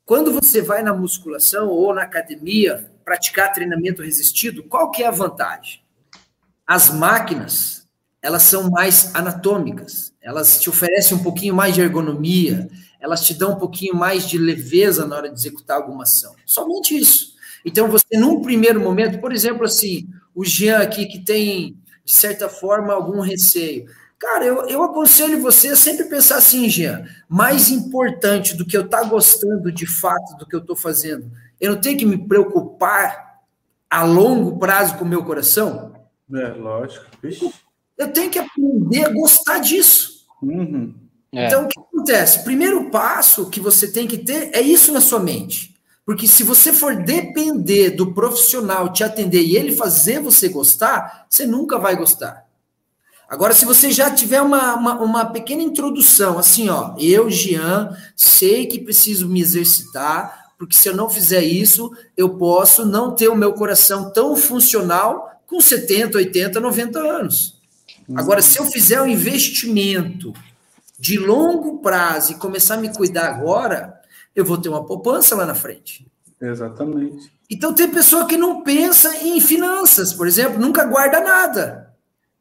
Quando você vai na musculação ou na academia praticar treinamento resistido, qual que é a vantagem? As máquinas, elas são mais anatômicas, elas te oferecem um pouquinho mais de ergonomia, elas te dão um pouquinho mais de leveza na hora de executar alguma ação. Somente isso. Então, você, num primeiro momento, por exemplo, assim, o Jean aqui que tem, de certa forma, algum receio. Cara, eu, eu aconselho você a sempre pensar assim, Jean, mais importante do que eu estar tá gostando de fato do que eu estou fazendo, eu não tenho que me preocupar a longo prazo com o meu coração? É, lógico. Ixi. Eu tenho que aprender a gostar disso. Uhum. É. Então, o que acontece? Primeiro passo que você tem que ter é isso na sua mente. Porque se você for depender do profissional te atender e ele fazer você gostar, você nunca vai gostar. Agora, se você já tiver uma, uma, uma, pequena introdução, assim, ó, eu, Jean, sei que preciso me exercitar, porque se eu não fizer isso, eu posso não ter o meu coração tão funcional com 70, 80, 90 anos. Agora, se eu fizer um investimento de longo prazo e começar a me cuidar agora, eu vou ter uma poupança lá na frente. Exatamente. Então, tem pessoa que não pensa em finanças, por exemplo, nunca guarda nada.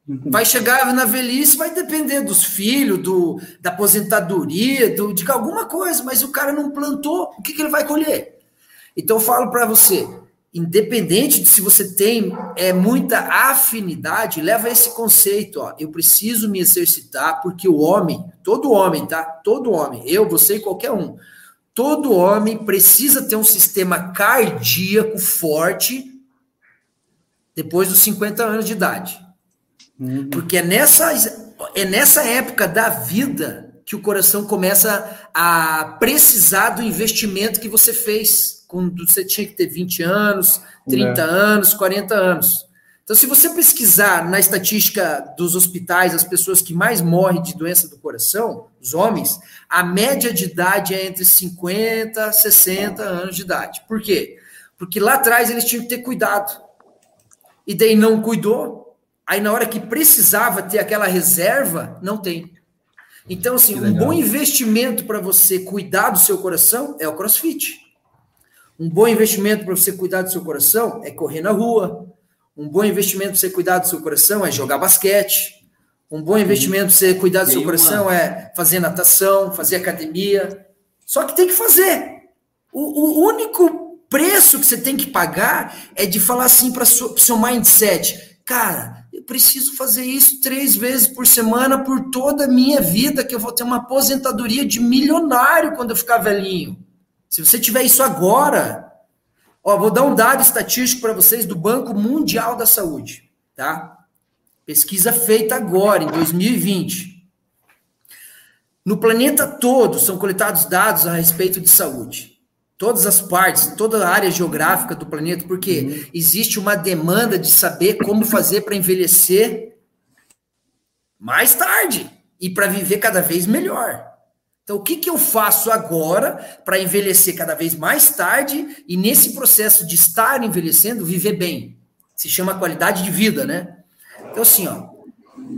Vai chegar na velhice, vai depender dos filhos, do, da aposentadoria, do, de alguma coisa, mas o cara não plantou, o que, que ele vai colher? Então eu falo para você, independente de se você tem é, muita afinidade, leva esse conceito, ó, eu preciso me exercitar, porque o homem, todo homem, tá? Todo homem, eu, você e qualquer um, todo homem precisa ter um sistema cardíaco forte depois dos 50 anos de idade. Uhum. Porque é nessa, é nessa época da vida que o coração começa a precisar do investimento que você fez quando você tinha que ter 20 anos, 30 é. anos, 40 anos. Então, se você pesquisar na estatística dos hospitais as pessoas que mais morrem de doença do coração, os homens, a média de idade é entre 50 e 60 anos de idade. Por quê? Porque lá atrás eles tinham que ter cuidado. E daí não cuidou. Aí na hora que precisava ter aquela reserva, não tem. Então, assim, um bom investimento para você cuidar do seu coração é o CrossFit. Um bom investimento para você cuidar do seu coração é correr na rua, um bom investimento para você cuidar do seu coração é jogar basquete. Um bom investimento para você cuidar do seu coração é fazer natação, fazer academia. Só que tem que fazer. O, o único preço que você tem que pagar é de falar assim para o seu mindset: cara, eu preciso fazer isso três vezes por semana por toda a minha vida, que eu vou ter uma aposentadoria de milionário quando eu ficar velhinho. Se você tiver isso agora, Ó, vou dar um dado estatístico para vocês do Banco Mundial da Saúde, tá? Pesquisa feita agora, em 2020. No planeta todo são coletados dados a respeito de saúde. Todas as partes, toda a área geográfica do planeta, porque uhum. existe uma demanda de saber como fazer para envelhecer mais tarde e para viver cada vez melhor. Então, o que, que eu faço agora para envelhecer cada vez mais tarde e, nesse processo de estar envelhecendo, viver bem? Se chama qualidade de vida, né? Então, assim, ó,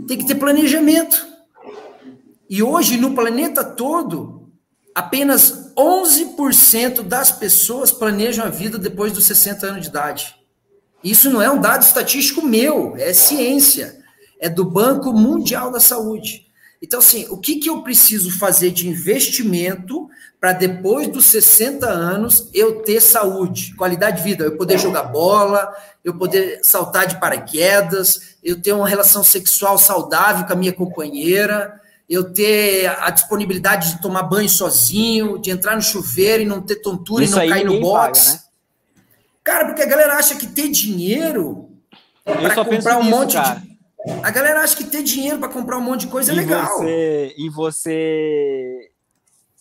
tem que ter planejamento. E hoje, no planeta todo, apenas 11% das pessoas planejam a vida depois dos 60 anos de idade. Isso não é um dado estatístico meu, é ciência. É do Banco Mundial da Saúde. Então, assim, o que, que eu preciso fazer de investimento para depois dos 60 anos eu ter saúde, qualidade de vida, eu poder jogar bola, eu poder saltar de paraquedas, eu ter uma relação sexual saudável com a minha companheira, eu ter a disponibilidade de tomar banho sozinho, de entrar no chuveiro e não ter tontura Isso e não cair no box. Paga, né? Cara, porque a galera acha que ter dinheiro para comprar um nisso, monte cara. de a galera acha que ter dinheiro para comprar um monte de coisa é legal. Você, e você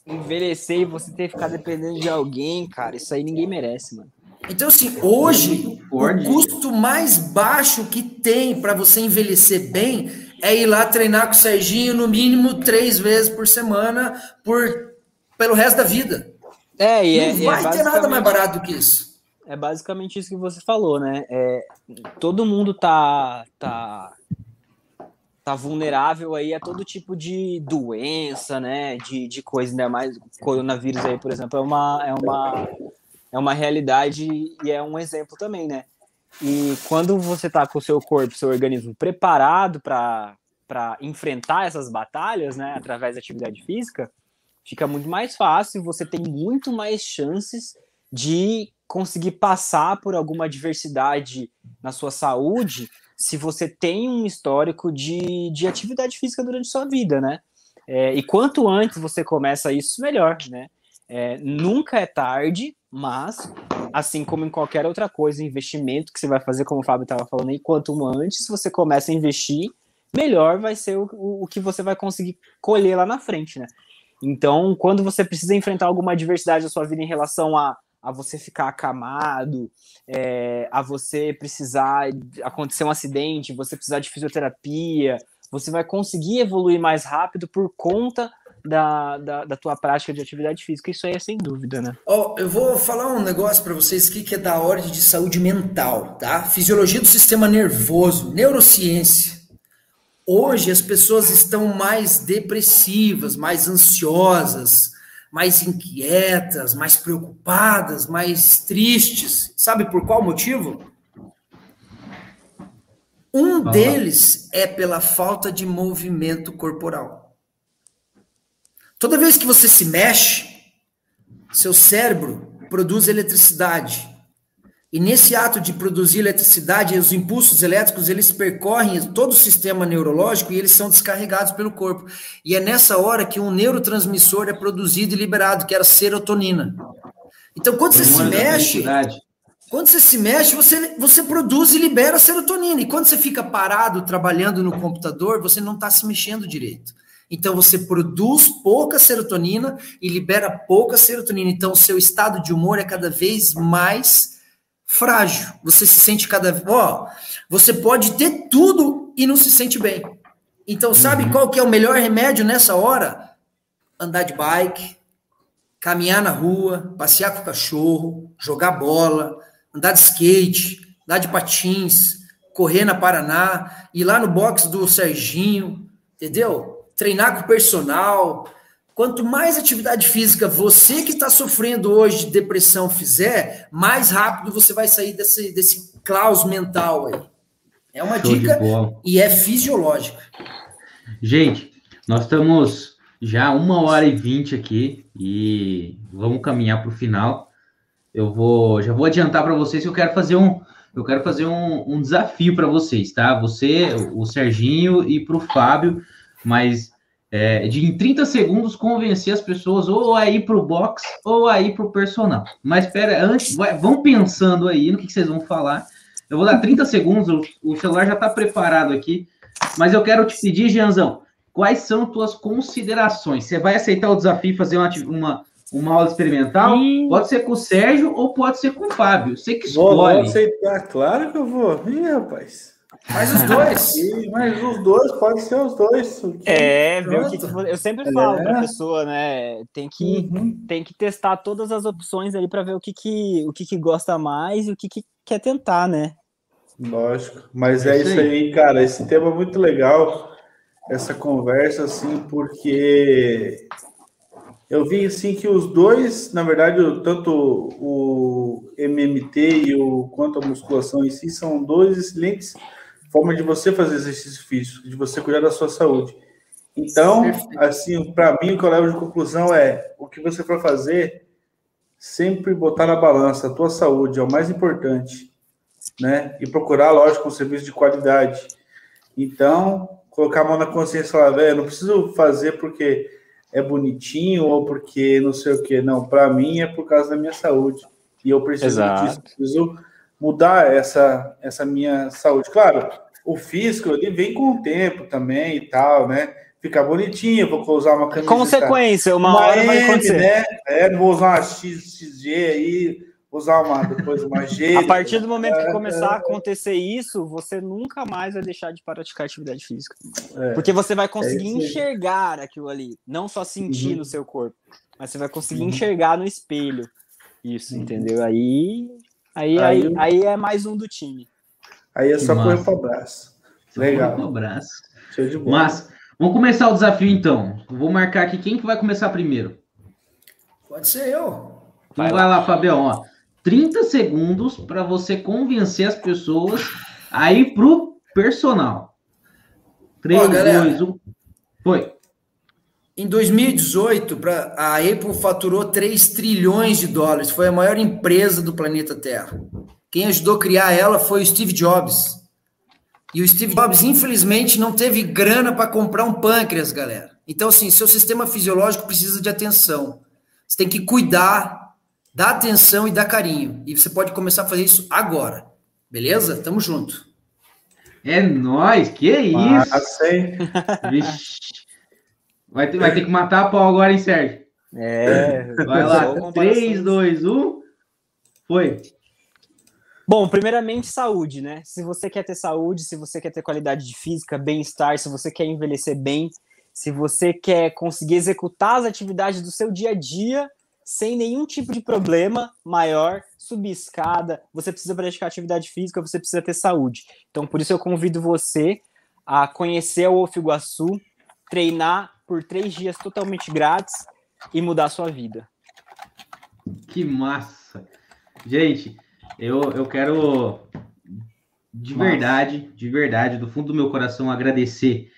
envelhecer e você ter que ficar dependendo de alguém, cara, isso aí ninguém merece, mano. Então, assim, hoje, o custo mais baixo que tem para você envelhecer bem é ir lá treinar com o Serginho no mínimo três vezes por semana por, pelo resto da vida. É, e Não é, vai é ter nada mais barato do que isso. É basicamente isso que você falou, né? É, todo mundo tá, tá tá vulnerável aí a todo tipo de doença, né? De, de coisa, ainda mais coronavírus aí, por exemplo, é uma, é uma, é uma realidade e é um exemplo também, né? E quando você tá com o seu corpo, seu organismo preparado para enfrentar essas batalhas, né, através da atividade física, fica muito mais fácil, você tem muito mais chances de conseguir passar por alguma adversidade na sua saúde se você tem um histórico de, de atividade física durante sua vida, né? É, e quanto antes você começa isso, melhor, né? É, nunca é tarde, mas, assim como em qualquer outra coisa, investimento que você vai fazer, como o Fábio estava falando aí, quanto antes você começa a investir, melhor vai ser o, o que você vai conseguir colher lá na frente, né? Então, quando você precisa enfrentar alguma adversidade na sua vida em relação a a você ficar acamado, é, a você precisar acontecer um acidente, você precisar de fisioterapia, você vai conseguir evoluir mais rápido por conta da, da, da, tua prática de atividade física, isso aí é sem dúvida, né? Oh, eu vou falar um negócio para vocês aqui que é da ordem de saúde mental, tá? Fisiologia do sistema nervoso, neurociência. Hoje as pessoas estão mais depressivas, mais ansiosas, mais inquietas, mais preocupadas, mais tristes. Sabe por qual motivo? Um deles é pela falta de movimento corporal. Toda vez que você se mexe, seu cérebro produz eletricidade. E nesse ato de produzir eletricidade, os impulsos elétricos, eles percorrem todo o sistema neurológico e eles são descarregados pelo corpo. E é nessa hora que um neurotransmissor é produzido e liberado, que era a serotonina. Então, quando você se mexe, quando você se mexe, você, você produz e libera serotonina. E quando você fica parado trabalhando no computador, você não está se mexendo direito. Então você produz pouca serotonina e libera pouca serotonina. Então o seu estado de humor é cada vez mais frágil. Você se sente cada vez. Ó, você pode ter tudo e não se sente bem. Então, sabe uhum. qual que é o melhor remédio nessa hora? Andar de bike, caminhar na rua, passear com o cachorro, jogar bola, andar de skate, andar de patins, correr na Paraná, ir lá no box do Serginho, entendeu? Treinar com o personal, Quanto mais atividade física você que está sofrendo hoje de depressão fizer, mais rápido você vai sair desse, desse caos mental aí. É uma Show dica e é fisiológica. Gente, nós estamos já uma hora e vinte aqui e vamos caminhar para o final. Eu vou, já vou adiantar para vocês que eu quero fazer um, eu quero fazer um, um desafio para vocês, tá? Você, o Serginho e para o Fábio, mas é, de em 30 segundos convencer as pessoas ou a ir para o box ou a ir para o personal. Mas espera, antes, vai, vão pensando aí no que, que, vocês vão falar. Eu vou dar 30 segundos, o, o celular já está preparado aqui, mas eu quero te pedir, Jeanzão, quais são tuas considerações? Você vai aceitar o desafio e fazer uma, uma, uma aula experimental? Sim. Pode ser com o Sérgio ou pode ser com o Fábio. Você que escolhe. Vou, vou aceitar, claro que eu vou. Ih, rapaz. Mas os dois. mas os dois, pode ser os dois. É, ver o que, que eu sempre falo é. para a pessoa, né? Tem que, uhum. tem que testar todas as opções ali para ver o que, que, o que, que gosta mais e o que, que quer tentar, né? Lógico, mas é, é isso aí, cara. Esse tema é muito legal, essa conversa, assim, porque eu vi assim que os dois, na verdade, tanto o MMT e o quanto a musculação em si são dois excelentes forma de você fazer exercício físico, de você cuidar da sua saúde. Então, assim, para mim, o que eu levo de conclusão é: o que você for fazer, sempre botar na balança a tua saúde é o mais importante, né? E procurar, lógico, um serviço de qualidade. Então, colocar a mão na consciência falar, velho, não preciso fazer porque é bonitinho ou porque não sei o que. Não, para mim é por causa da minha saúde. E eu preciso Exato. disso, preciso mudar essa, essa minha saúde. Claro, o físico ele vem com o tempo também e tal, né? Ficar bonitinho, vou usar uma camisa. Consequência, uma, uma hora M, vai acontecer. Né? É, não vou usar uma XG aí, vou usar uma depois uma G. A partir do momento que começar a acontecer isso, você nunca mais vai deixar de praticar atividade física. É, Porque você vai conseguir é enxergar aquilo ali, não só sentir uhum. no seu corpo, mas você vai conseguir uhum. enxergar no espelho. Isso, uhum. entendeu? Aí, aí, aí, aí é mais um do time. Aí é só correr para o braço. Legal. Correr braço. Show de bola. Mas, vamos começar o desafio então. vou marcar aqui quem que vai começar primeiro. Pode ser eu. Então vai, vai lá, Fabião. Ó, 30 segundos para você convencer as pessoas a ir pro personal. 3, Ó, 2, 1. Foi. Em 2018, pra, a Apple faturou 3 trilhões de dólares. Foi a maior empresa do planeta Terra. Quem ajudou a criar ela foi o Steve Jobs. E o Steve Jobs, infelizmente, não teve grana para comprar um pâncreas, galera. Então, assim, seu sistema fisiológico precisa de atenção. Você tem que cuidar, dar atenção e dar carinho. E você pode começar a fazer isso agora. Beleza? Tamo junto. É nós, que isso? Ah, sei. <laughs> Vai ter, vai ter que matar a pau agora, hein, Sérgio? É. Vai lá. 3, 2, 1. Foi. Bom, primeiramente, saúde, né? Se você quer ter saúde, se você quer ter qualidade de física, bem-estar, se você quer envelhecer bem, se você quer conseguir executar as atividades do seu dia a dia sem nenhum tipo de problema maior, subir escada, você precisa praticar atividade física, você precisa ter saúde. Então, por isso eu convido você a conhecer o Ofiguaçu, treinar por três dias totalmente grátis e mudar a sua vida. Que massa! Gente, eu, eu quero, de Nossa. verdade, de verdade, do fundo do meu coração, agradecer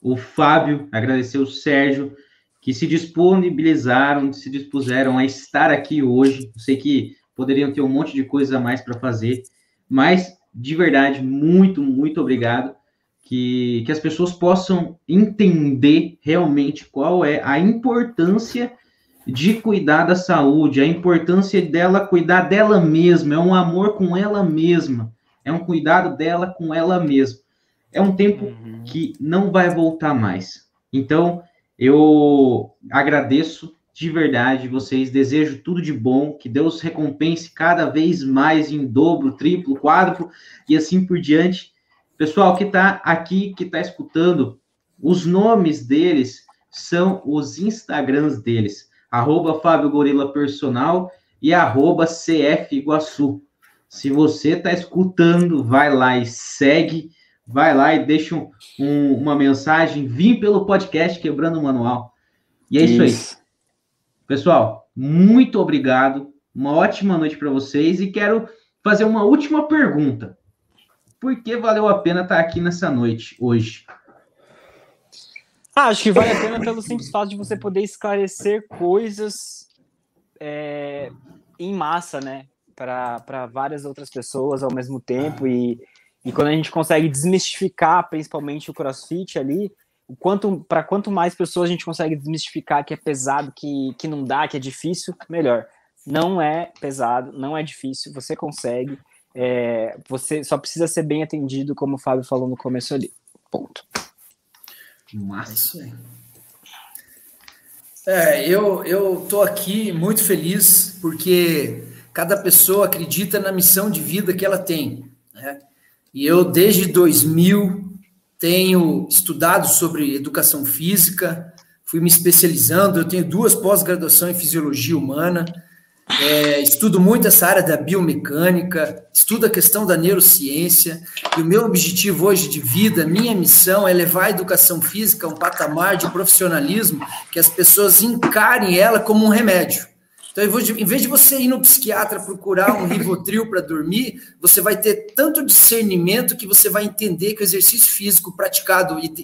o Fábio, agradecer o Sérgio, que se disponibilizaram, se dispuseram a estar aqui hoje. Eu sei que poderiam ter um monte de coisa a mais para fazer, mas de verdade, muito, muito obrigado. Que, que as pessoas possam entender realmente qual é a importância de cuidar da saúde, a importância dela cuidar dela mesma, é um amor com ela mesma, é um cuidado dela com ela mesma. É um tempo uhum. que não vai voltar mais. Então, eu agradeço de verdade vocês, desejo tudo de bom, que Deus recompense cada vez mais em dobro, triplo, quádruplo e assim por diante. Pessoal que está aqui, que está escutando, os nomes deles são os Instagrams deles, arroba Fábio Gorila Personal e arroba CF Iguaçu. Se você está escutando, vai lá e segue, vai lá e deixa um, um, uma mensagem, vim pelo podcast Quebrando o Manual. E é isso, isso aí. Pessoal, muito obrigado. Uma ótima noite para vocês e quero fazer uma última pergunta. Por que valeu a pena estar aqui nessa noite hoje? Ah, acho que vale a pena pelo simples fato de você poder esclarecer coisas é, em massa, né? Para várias outras pessoas ao mesmo tempo. E, e quando a gente consegue desmistificar, principalmente o crossfit ali, quanto para quanto mais pessoas a gente consegue desmistificar que é pesado, que, que não dá, que é difícil, melhor. Não é pesado, não é difícil, você consegue. É, você só precisa ser bem atendido, como o Fábio falou no começo ali. Ponto. Massa. É, eu eu tô aqui muito feliz porque cada pessoa acredita na missão de vida que ela tem, né? E eu desde 2000 tenho estudado sobre educação física, fui me especializando, eu tenho duas pós-graduação em fisiologia humana, é, estudo muito essa área da biomecânica, estudo a questão da neurociência, e o meu objetivo hoje de vida, minha missão é levar a educação física a um patamar de profissionalismo que as pessoas encarem ela como um remédio. Então, em vez de você ir no psiquiatra procurar um Rivotril para dormir, você vai ter tanto discernimento que você vai entender que o exercício físico praticado e,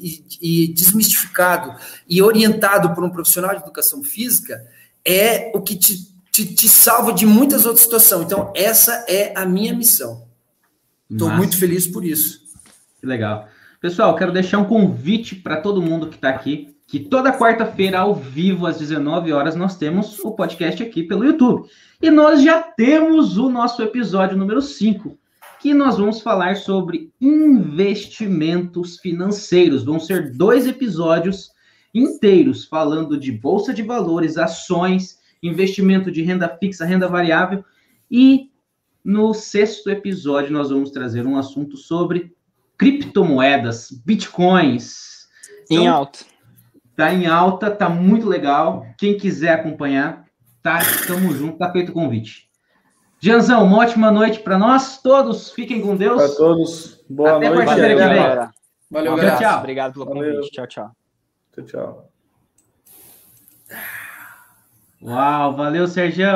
e, e desmistificado e orientado por um profissional de educação física é o que te, te, te salva de muitas outras situações. Então, essa é a minha missão. Estou muito feliz por isso. Que legal. Pessoal, quero deixar um convite para todo mundo que está aqui que toda quarta-feira, ao vivo, às 19 horas, nós temos o podcast aqui pelo YouTube. E nós já temos o nosso episódio número 5, que nós vamos falar sobre investimentos financeiros. Vão ser dois episódios inteiros falando de bolsa de valores, ações, investimento de renda fixa, renda variável. E no sexto episódio, nós vamos trazer um assunto sobre criptomoedas, bitcoins. Então, em alta Tá em alta, tá muito legal. Quem quiser acompanhar, tá, tamo junto, tá feito o convite. Janzão, uma ótima noite para nós todos. Fiquem com Deus. Para todos. Boa Até noite. Até quarta-feira que vem. Valeu, um tchau. Obrigado pelo Valeu. convite. Tchau, tchau. Tchau, tchau. Uau, valeu, Sérgio.